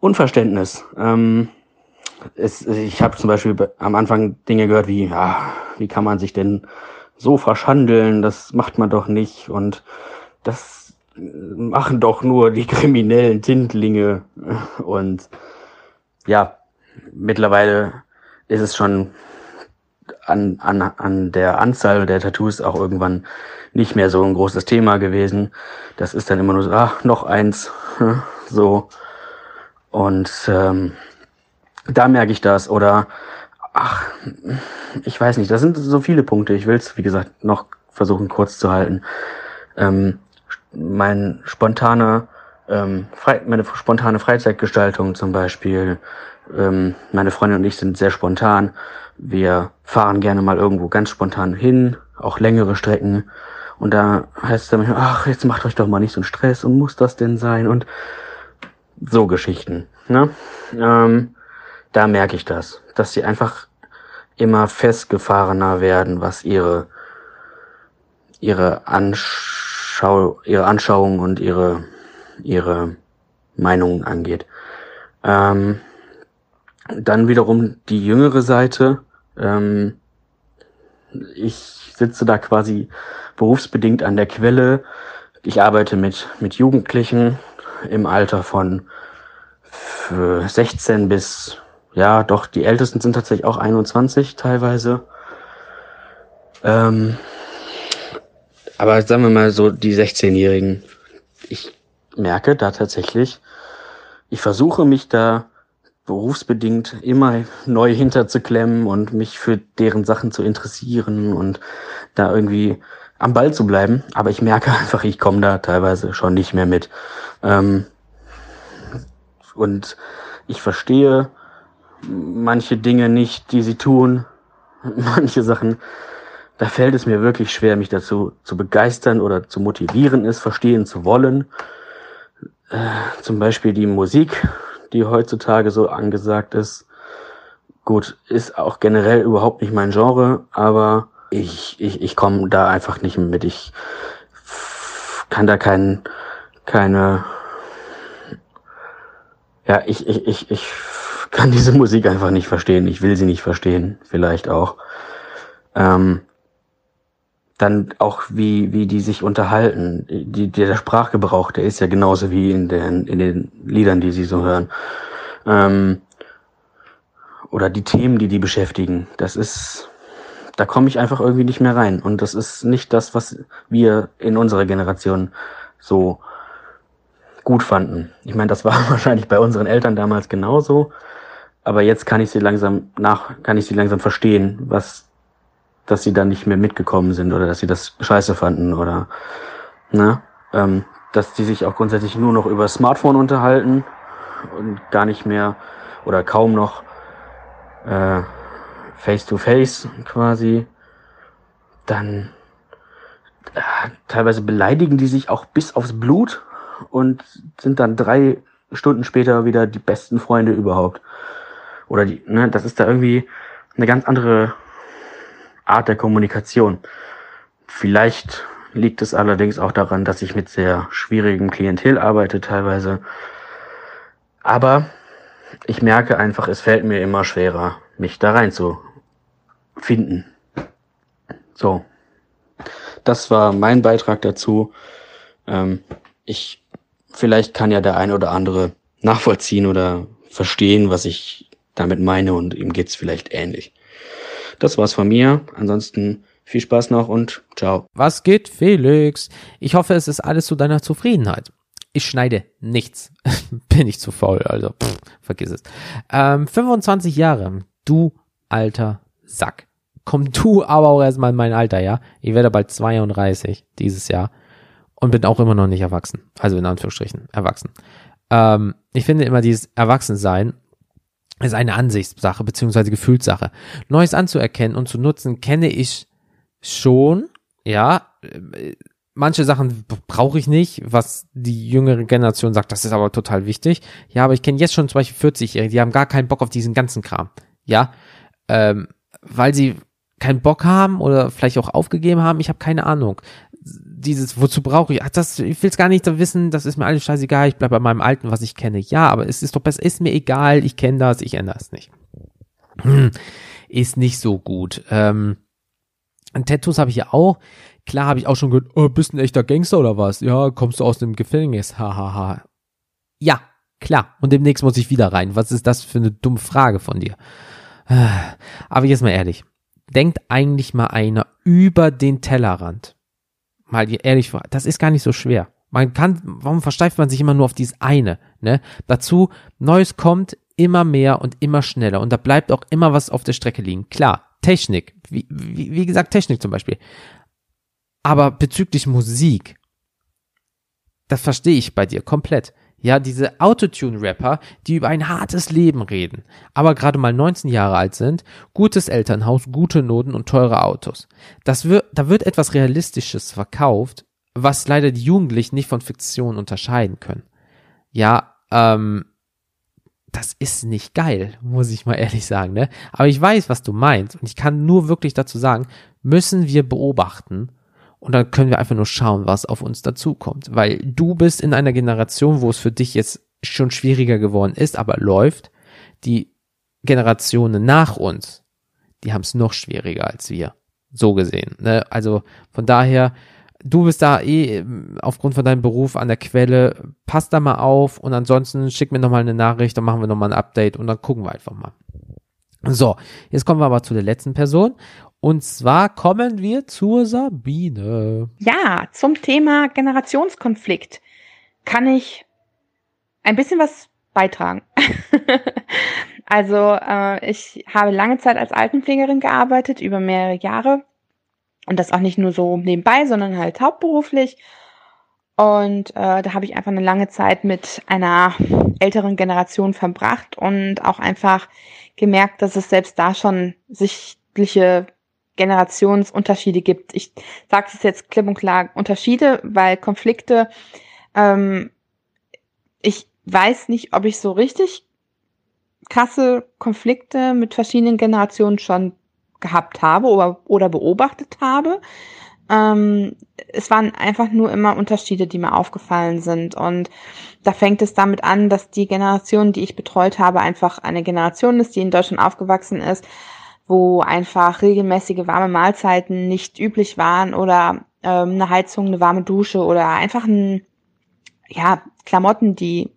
Unverständnis. Ähm, es, ich habe zum Beispiel am Anfang Dinge gehört wie, ja, wie kann man sich denn so verschandeln? Das macht man doch nicht. Und das machen doch nur die kriminellen Tintlinge. Und ja, mittlerweile ist es schon an, an, an der Anzahl der Tattoos auch irgendwann nicht mehr so ein großes Thema gewesen. Das ist dann immer nur so, ach, noch eins, [laughs] so. Und ähm, da merke ich das. Oder, ach, ich weiß nicht, das sind so viele Punkte. Ich will es, wie gesagt, noch versuchen kurz zu halten. Ähm, mein spontaner, ähm, frei, meine spontane Freizeitgestaltung zum Beispiel. Ähm, meine Freundin und ich sind sehr spontan. Wir fahren gerne mal irgendwo ganz spontan hin, auch längere Strecken. Und da heißt es dann, ach, jetzt macht euch doch mal nicht so einen Stress und muss das denn sein? Und so Geschichten. Ne? Ähm, da merke ich das, dass sie einfach immer festgefahrener werden, was ihre ihre Anschau ihre Anschauung und ihre ihre Meinungen angeht. Ähm, dann wiederum die jüngere Seite. Ähm, ich sitze da quasi berufsbedingt an der Quelle. Ich arbeite mit, mit Jugendlichen im Alter von 16 bis, ja, doch, die Ältesten sind tatsächlich auch 21 teilweise. Ähm, aber sagen wir mal so, die 16-Jährigen. Ich merke da tatsächlich, ich versuche mich da berufsbedingt immer neu hinterzuklemmen und mich für deren Sachen zu interessieren und da irgendwie am Ball zu bleiben. Aber ich merke [laughs] einfach, ich komme da teilweise schon nicht mehr mit. Ähm, und ich verstehe manche Dinge nicht, die sie tun. [laughs] Manche Sachen, da fällt es mir wirklich schwer, mich dazu zu begeistern oder zu motivieren, es verstehen zu wollen. Äh, zum Beispiel die Musik, die heutzutage so angesagt ist. Gut, ist auch generell überhaupt nicht mein Genre, aber ich, ich, ich komme da einfach nicht mit. Ich kann da kein, keine, ja, ich, ich, ich, ich kann diese Musik einfach nicht verstehen. Ich will sie nicht verstehen, vielleicht auch. Ähm, dann auch wie, wie die sich unterhalten. Die, der Sprachgebrauch, der ist ja genauso wie in den, in den Liedern, die sie so hören. Ähm, oder die Themen, die die beschäftigen. Das ist, da komme ich einfach irgendwie nicht mehr rein. Und das ist nicht das, was wir in unserer Generation so gut fanden. Ich meine, das war [laughs] wahrscheinlich bei unseren Eltern damals genauso. Aber jetzt kann ich sie langsam nach, kann ich sie langsam verstehen, was, dass sie da nicht mehr mitgekommen sind oder dass sie das scheiße fanden oder, ne, ähm, dass die sich auch grundsätzlich nur noch über Smartphone unterhalten und gar nicht mehr oder kaum noch äh, face to face quasi, dann äh, teilweise beleidigen die sich auch bis aufs Blut und sind dann drei Stunden später wieder die besten Freunde überhaupt. Oder die, ne, das ist da irgendwie eine ganz andere Art der Kommunikation. Vielleicht liegt es allerdings auch daran, dass ich mit sehr schwierigem Klientel arbeite teilweise. Aber ich merke einfach, es fällt mir immer schwerer, mich da rein zu finden. So. Das war mein Beitrag dazu. Ähm, ich, vielleicht kann ja der ein oder andere nachvollziehen oder verstehen, was ich damit meine und ihm geht's vielleicht ähnlich. Das war's von mir. Ansonsten viel Spaß noch und ciao. Was geht, Felix? Ich hoffe, es ist alles zu deiner Zufriedenheit. Ich schneide nichts. [laughs] Bin ich zu faul, also pff, vergiss es. Ähm, 25 Jahre, du alter Sack. Komm du aber auch erstmal in mein Alter, ja? Ich werde bald 32 dieses Jahr und bin auch immer noch nicht erwachsen. Also in Anführungsstrichen erwachsen. Ähm, ich finde immer dieses Erwachsensein ist eine Ansichtssache beziehungsweise Gefühlssache. Neues anzuerkennen und zu nutzen kenne ich schon, ja. Manche Sachen brauche ich nicht, was die jüngere Generation sagt, das ist aber total wichtig. Ja, aber ich kenne jetzt schon zum Beispiel 40-Jährige, die haben gar keinen Bock auf diesen ganzen Kram. Ja, ähm, weil sie keinen Bock haben oder vielleicht auch aufgegeben haben, ich habe keine Ahnung dieses, wozu brauche ich? Ach, das, ich will es gar nicht wissen, das ist mir alles scheißegal, ich bleibe bei meinem Alten, was ich kenne. Ja, aber es ist doch besser, ist mir egal, ich kenne das, ich ändere es nicht. Hm, ist nicht so gut. Ähm, Tattoos habe ich ja auch. Klar habe ich auch schon gehört, oh, bist ein echter Gangster oder was? Ja, kommst du aus dem Gefängnis? Hahaha. Ha, ha. Ja, klar. Und demnächst muss ich wieder rein. Was ist das für eine dumme Frage von dir? Aber jetzt mal ehrlich. Denkt eigentlich mal einer über den Tellerrand mal ehrlich, das ist gar nicht so schwer. Man kann, warum versteift man sich immer nur auf dieses eine? Ne? Dazu, Neues kommt immer mehr und immer schneller und da bleibt auch immer was auf der Strecke liegen. Klar, Technik, wie, wie, wie gesagt, Technik zum Beispiel. Aber bezüglich Musik, das verstehe ich bei dir komplett. Ja, diese Autotune-Rapper, die über ein hartes Leben reden, aber gerade mal 19 Jahre alt sind, gutes Elternhaus, gute Noten und teure Autos. Das wird, da wird etwas Realistisches verkauft, was leider die Jugendlichen nicht von Fiktion unterscheiden können. Ja, ähm, das ist nicht geil, muss ich mal ehrlich sagen, ne? Aber ich weiß, was du meinst und ich kann nur wirklich dazu sagen, müssen wir beobachten, und dann können wir einfach nur schauen, was auf uns dazukommt. Weil du bist in einer Generation, wo es für dich jetzt schon schwieriger geworden ist, aber läuft. Die Generationen nach uns, die haben es noch schwieriger als wir. So gesehen. Ne? Also von daher, du bist da eh ähm, aufgrund von deinem Beruf an der Quelle, pass da mal auf und ansonsten schick mir nochmal eine Nachricht, dann machen wir nochmal ein Update und dann gucken wir einfach mal. So, jetzt kommen wir aber zu der letzten Person und zwar kommen wir zur Sabine. Ja, zum Thema Generationskonflikt kann ich ein bisschen was beitragen. [laughs] also äh, ich habe lange Zeit als Altenpflegerin gearbeitet, über mehrere Jahre. Und das auch nicht nur so nebenbei, sondern halt hauptberuflich. Und äh, da habe ich einfach eine lange Zeit mit einer älteren Generation verbracht und auch einfach gemerkt, dass es selbst da schon sichtliche Generationsunterschiede gibt. Ich sage es jetzt klipp und klar Unterschiede, weil Konflikte, ähm, ich weiß nicht, ob ich so richtig krasse Konflikte mit verschiedenen Generationen schon gehabt habe oder, oder beobachtet habe. Ähm, es waren einfach nur immer Unterschiede, die mir aufgefallen sind. Und da fängt es damit an, dass die Generation, die ich betreut habe, einfach eine Generation ist, die in Deutschland aufgewachsen ist, wo einfach regelmäßige warme Mahlzeiten nicht üblich waren oder ähm, eine Heizung, eine warme Dusche oder einfach ein, ja, Klamotten, die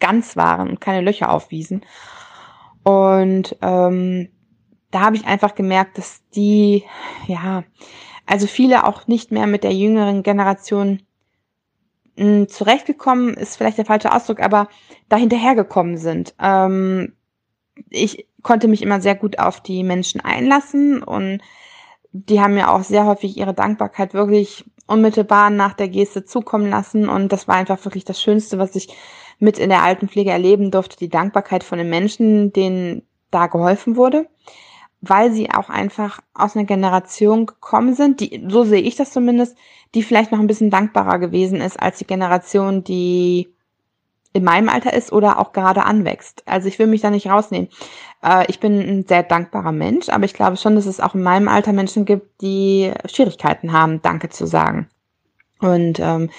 ganz waren und keine Löcher aufwiesen. Und ähm, da habe ich einfach gemerkt, dass die, ja, also viele auch nicht mehr mit der jüngeren Generation mh, hm, zurechtgekommen, ist vielleicht der falsche Ausdruck, aber da hinterhergekommen sind. Ähm, ich konnte mich immer sehr gut auf die Menschen einlassen und die haben mir auch sehr häufig ihre Dankbarkeit wirklich unmittelbar nach der Geste zukommen lassen und das war einfach wirklich das Schönste, was ich mit in der Altenpflege erleben durfte, die Dankbarkeit von den Menschen, denen da geholfen wurde weil sie auch einfach aus einer Generation gekommen sind, die, so sehe ich das zumindest, die vielleicht noch ein bisschen dankbarer gewesen ist als die Generation, die in meinem Alter ist oder auch gerade anwächst. Also ich will mich da nicht rausnehmen. Äh, ich bin ein sehr dankbarer Mensch, aber ich glaube schon, dass es auch in meinem Alter Menschen gibt, die Schwierigkeiten haben, Danke zu sagen. Und ähm,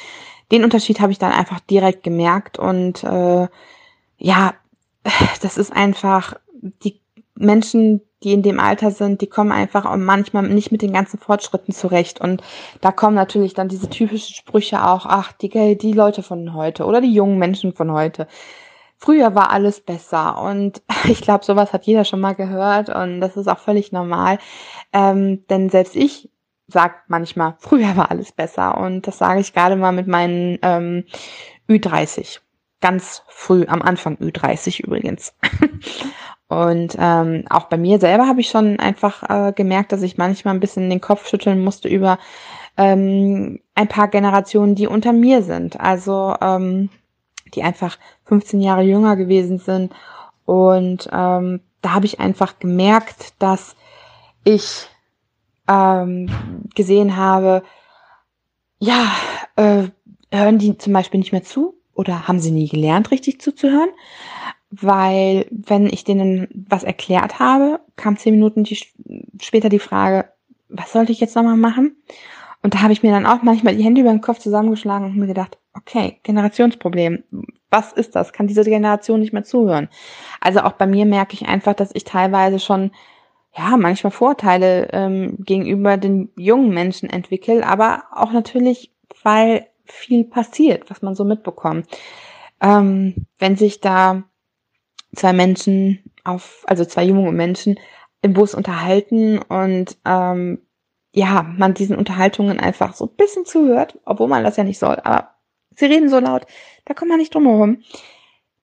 den Unterschied habe ich dann einfach direkt gemerkt und äh, ja, [sighs] das ist einfach die Menschen, die in dem Alter sind, die kommen einfach manchmal nicht mit den ganzen Fortschritten zurecht. Und da kommen natürlich dann diese typischen Sprüche auch, ach, die, die Leute von heute oder die jungen Menschen von heute. Früher war alles besser und [laughs] ich glaube, sowas hat jeder schon mal gehört und das ist auch völlig normal. Ähm, denn selbst ich sag manchmal, früher war alles besser und das sage ich gerade mal mit meinen ähm, Ü30. Ganz früh, am Anfang Ü30 übrigens. [laughs] Und ähm, auch bei mir selber habe ich schon einfach äh, gemerkt, dass ich manchmal ein bisschen den Kopf schütteln musste über ähm, ein paar Generationen, die unter mir sind. Also ähm, die einfach 15 Jahre jünger gewesen sind. Und ähm, da habe ich einfach gemerkt, dass ich ähm, gesehen habe, ja, äh, hören die zum Beispiel nicht mehr zu oder haben sie nie gelernt, richtig zuzuhören? Weil wenn ich denen was erklärt habe, kam zehn Minuten die, später die Frage, was sollte ich jetzt nochmal machen? Und da habe ich mir dann auch manchmal die Hände über den Kopf zusammengeschlagen und mir gedacht, okay, Generationsproblem. Was ist das? Kann diese Generation nicht mehr zuhören? Also auch bei mir merke ich einfach, dass ich teilweise schon, ja, manchmal Vorteile ähm, gegenüber den jungen Menschen entwickle, aber auch natürlich, weil viel passiert, was man so mitbekommt. Ähm, wenn sich da zwei Menschen auf, also zwei junge Menschen im Bus unterhalten und ähm, ja, man diesen Unterhaltungen einfach so ein bisschen zuhört, obwohl man das ja nicht soll, aber sie reden so laut, da kommt man nicht drum herum.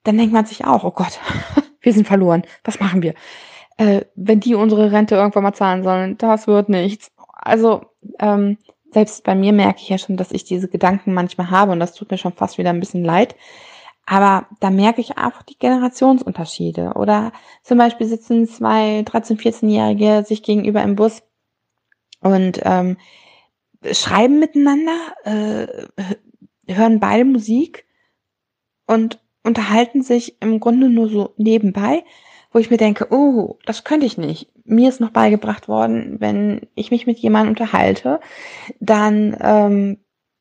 Dann denkt man sich auch, oh Gott, [laughs] wir sind verloren, was machen wir? Äh, wenn die unsere Rente irgendwann mal zahlen sollen, das wird nichts. Also ähm, selbst bei mir merke ich ja schon, dass ich diese Gedanken manchmal habe und das tut mir schon fast wieder ein bisschen leid. Aber da merke ich auch die Generationsunterschiede. Oder zum Beispiel sitzen zwei 13-, 14-Jährige sich gegenüber im Bus und ähm, schreiben miteinander, äh, hören beide Musik und unterhalten sich im Grunde nur so nebenbei, wo ich mir denke, oh, das könnte ich nicht. Mir ist noch beigebracht worden, wenn ich mich mit jemandem unterhalte, dann ähm,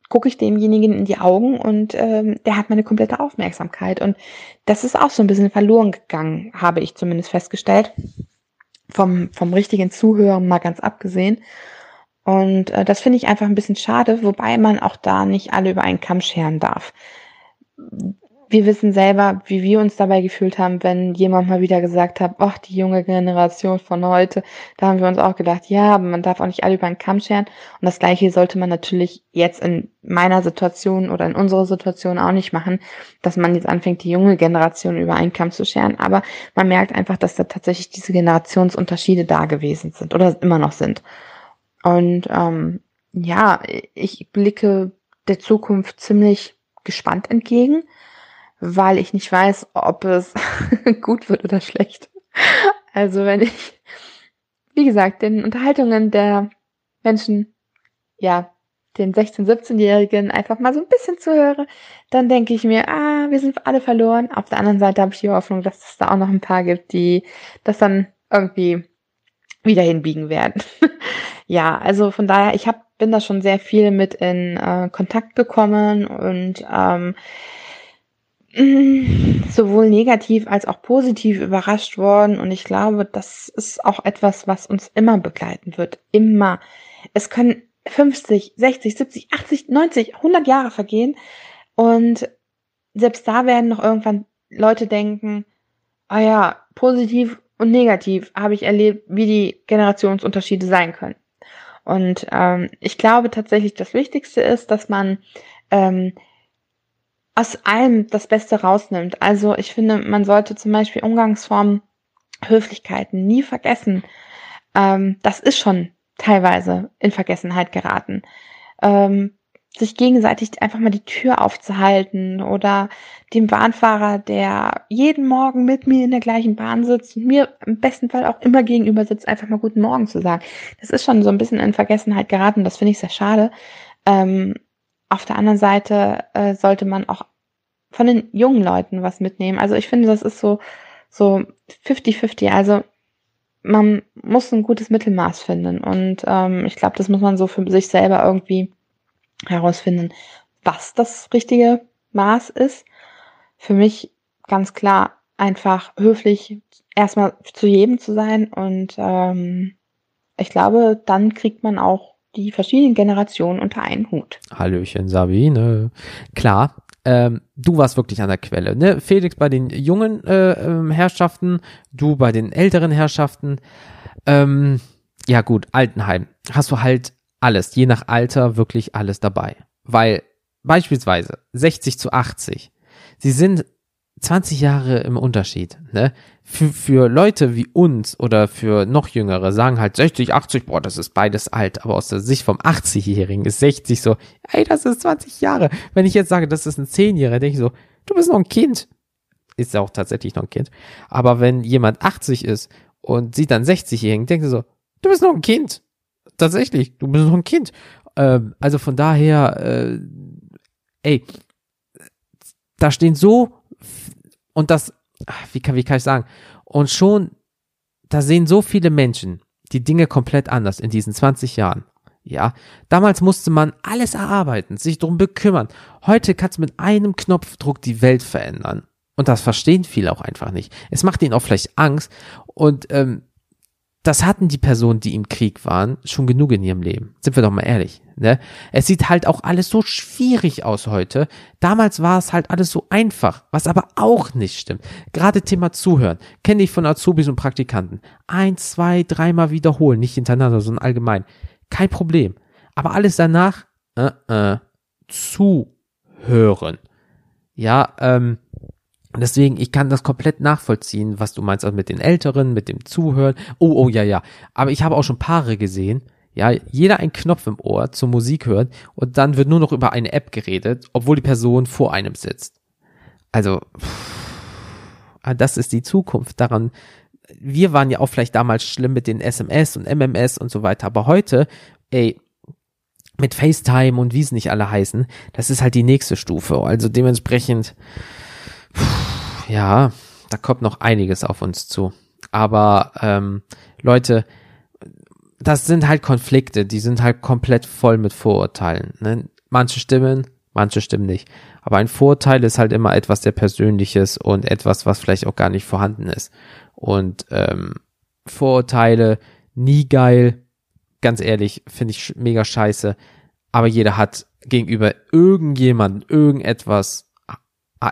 gucke ich demjenigen in die Augen und ähm, der hat meine komplette Aufmerksamkeit. Und das ist auch so ein bisschen verloren gegangen, habe ich zumindest festgestellt. Vom, vom richtigen Zuhören mal ganz abgesehen. Und äh, das finde ich einfach ein bisschen schade, wobei man auch da nicht alle über einen Kamm scheren darf. Wir wissen selber, wie wir uns dabei gefühlt haben, wenn jemand mal wieder gesagt hat, ach, die junge Generation von heute, da haben wir uns auch gedacht, ja, aber man darf auch nicht alle über den Kamm scheren. Und das Gleiche sollte man natürlich jetzt in meiner Situation oder in unserer Situation auch nicht machen, dass man jetzt anfängt, die junge Generation über einen Kamm zu scheren. Aber man merkt einfach, dass da tatsächlich diese Generationsunterschiede da gewesen sind oder immer noch sind. Und ähm, ja, ich blicke der Zukunft ziemlich gespannt entgegen weil ich nicht weiß, ob es [laughs] gut wird oder schlecht. Also wenn ich, wie gesagt, den Unterhaltungen der Menschen, ja, den 16-, 17-Jährigen einfach mal so ein bisschen zuhöre, dann denke ich mir, ah, wir sind alle verloren. Auf der anderen Seite habe ich die Hoffnung, dass es da auch noch ein paar gibt, die das dann irgendwie wieder hinbiegen werden. [laughs] ja, also von daher, ich hab, bin da schon sehr viel mit in äh, Kontakt gekommen und ähm, sowohl negativ als auch positiv überrascht worden und ich glaube, das ist auch etwas, was uns immer begleiten wird. Immer. Es können 50, 60, 70, 80, 90, 100 Jahre vergehen und selbst da werden noch irgendwann Leute denken, ah ja, positiv und negativ habe ich erlebt, wie die Generationsunterschiede sein können. Und ähm, ich glaube tatsächlich, das Wichtigste ist, dass man ähm, aus allem das Beste rausnimmt. Also ich finde, man sollte zum Beispiel Umgangsformen, Höflichkeiten nie vergessen. Ähm, das ist schon teilweise in Vergessenheit geraten. Ähm, sich gegenseitig einfach mal die Tür aufzuhalten oder dem Bahnfahrer, der jeden Morgen mit mir in der gleichen Bahn sitzt und mir im besten Fall auch immer gegenüber sitzt, einfach mal guten Morgen zu sagen. Das ist schon so ein bisschen in Vergessenheit geraten. Das finde ich sehr schade. Ähm, auf der anderen Seite äh, sollte man auch von den jungen Leuten was mitnehmen. Also ich finde, das ist so so 50-50. Also man muss ein gutes Mittelmaß finden. Und ähm, ich glaube, das muss man so für sich selber irgendwie herausfinden, was das richtige Maß ist. Für mich ganz klar einfach höflich erstmal zu jedem zu sein. Und ähm, ich glaube, dann kriegt man auch die verschiedenen Generationen unter einen Hut. Hallöchen, Sabine. Klar, ähm, du warst wirklich an der Quelle. Ne? Felix bei den jungen äh, ähm, Herrschaften, du bei den älteren Herrschaften. Ähm, ja gut, Altenheim. Hast du halt alles, je nach Alter wirklich alles dabei. Weil beispielsweise 60 zu 80, sie sind 20 Jahre im Unterschied. Ne? Für, für Leute wie uns oder für noch Jüngere sagen halt 60, 80, boah, das ist beides alt. Aber aus der Sicht vom 80-Jährigen ist 60 so, ey, das ist 20 Jahre. Wenn ich jetzt sage, das ist ein 10-Jähriger, denke ich so, du bist noch ein Kind. Ist ja auch tatsächlich noch ein Kind. Aber wenn jemand 80 ist und sieht dann 60-Jährigen, denkt er so, du bist noch ein Kind. Tatsächlich, du bist noch ein Kind. Ähm, also von daher, äh, ey, da stehen so und das, wie kann, wie kann ich sagen? Und schon, da sehen so viele Menschen die Dinge komplett anders in diesen 20 Jahren. Ja, damals musste man alles erarbeiten, sich drum bekümmern. Heute kannst du mit einem Knopfdruck die Welt verändern. Und das verstehen viele auch einfach nicht. Es macht ihnen auch vielleicht Angst. Und ähm, das hatten die Personen, die im Krieg waren, schon genug in ihrem Leben. Sind wir doch mal ehrlich. Ne? Es sieht halt auch alles so schwierig aus heute. Damals war es halt alles so einfach, was aber auch nicht stimmt. Gerade Thema Zuhören. Kenne ich von Azubis und Praktikanten. Ein, zwei, dreimal wiederholen, nicht hintereinander, sondern allgemein. Kein Problem. Aber alles danach, äh, äh, zuhören. Ja, ähm, Deswegen, ich kann das komplett nachvollziehen, was du meinst, also mit den Älteren, mit dem Zuhören. Oh, oh, ja, ja. Aber ich habe auch schon Paare gesehen, ja, jeder einen Knopf im Ohr zur Musik hört und dann wird nur noch über eine App geredet, obwohl die Person vor einem sitzt. Also, pff, das ist die Zukunft. Daran, wir waren ja auch vielleicht damals schlimm mit den SMS und MMS und so weiter, aber heute, ey, mit FaceTime und wie es nicht alle heißen, das ist halt die nächste Stufe. Also dementsprechend, ja, da kommt noch einiges auf uns zu. Aber ähm, Leute, das sind halt Konflikte, die sind halt komplett voll mit Vorurteilen. Ne? Manche stimmen, manche stimmen nicht. Aber ein Vorurteil ist halt immer etwas sehr Persönliches und etwas, was vielleicht auch gar nicht vorhanden ist. Und ähm, Vorurteile, nie geil, ganz ehrlich, finde ich mega scheiße. Aber jeder hat gegenüber irgendjemandem irgendetwas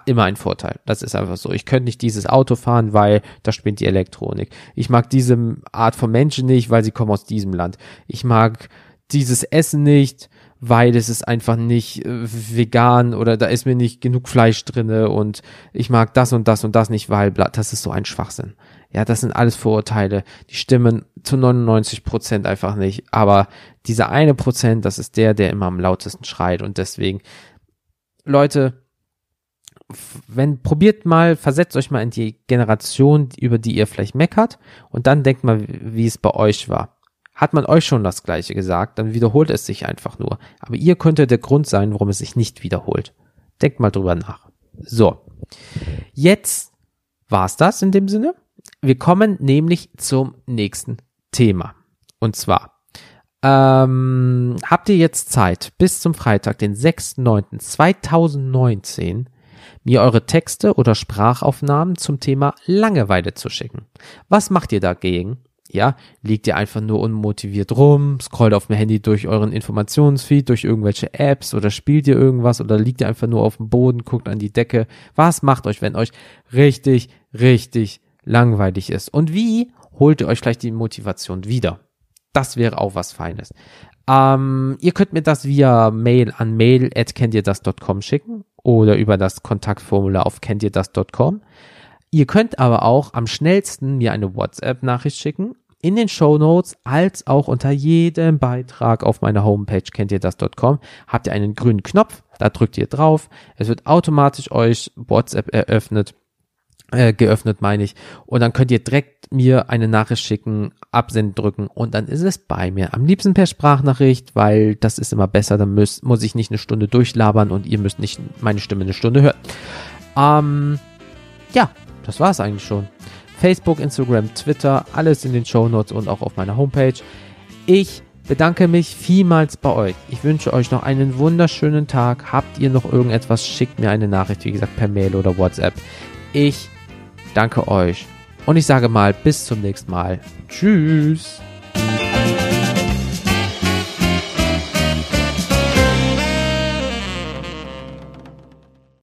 immer ein Vorteil. Das ist einfach so. Ich könnte nicht dieses Auto fahren, weil da spinnt die Elektronik. Ich mag diese Art von Menschen nicht, weil sie kommen aus diesem Land. Ich mag dieses Essen nicht, weil es ist einfach nicht äh, vegan oder da ist mir nicht genug Fleisch drinne und ich mag das und das und das nicht, weil das ist so ein Schwachsinn. Ja, das sind alles Vorurteile. Die stimmen zu 99 Prozent einfach nicht. Aber dieser eine Prozent, das ist der, der immer am lautesten schreit und deswegen, Leute, wenn probiert mal, versetzt euch mal in die Generation, über die ihr vielleicht meckert und dann denkt mal, wie es bei euch war. Hat man euch schon das Gleiche gesagt, dann wiederholt es sich einfach nur. Aber ihr könntet der Grund sein, warum es sich nicht wiederholt. Denkt mal drüber nach. So. Jetzt war's das in dem Sinne. Wir kommen nämlich zum nächsten Thema. Und zwar, ähm, habt ihr jetzt Zeit, bis zum Freitag, den 6.9.2019, mir eure Texte oder Sprachaufnahmen zum Thema Langeweile zu schicken. Was macht ihr dagegen? Ja, liegt ihr einfach nur unmotiviert rum, scrollt auf dem Handy durch euren Informationsfeed, durch irgendwelche Apps oder spielt ihr irgendwas oder liegt ihr einfach nur auf dem Boden, guckt an die Decke. Was macht euch, wenn euch richtig, richtig langweilig ist? Und wie holt ihr euch vielleicht die Motivation wieder? Das wäre auch was Feines. Ähm, ihr könnt mir das via Mail an mail@kenntierdas.com schicken oder über das Kontaktformular auf kenntierdas.com. Ihr könnt aber auch am schnellsten mir eine WhatsApp-Nachricht schicken. In den Show Notes als auch unter jedem Beitrag auf meiner Homepage kennt ihr das.com habt ihr einen grünen Knopf. Da drückt ihr drauf. Es wird automatisch euch WhatsApp eröffnet äh, geöffnet, meine ich. Und dann könnt ihr direkt mir eine Nachricht schicken, absenden drücken und dann ist es bei mir. Am liebsten per Sprachnachricht, weil das ist immer besser. Dann muss, muss ich nicht eine Stunde durchlabern und ihr müsst nicht meine Stimme eine Stunde hören. Ähm, ja, das war es eigentlich schon. Facebook, Instagram, Twitter, alles in den Show Notes und auch auf meiner Homepage. Ich bedanke mich vielmals bei euch. Ich wünsche euch noch einen wunderschönen Tag. Habt ihr noch irgendetwas, schickt mir eine Nachricht, wie gesagt, per Mail oder WhatsApp. Ich danke euch und ich sage mal bis zum nächsten Mal. Tschüss.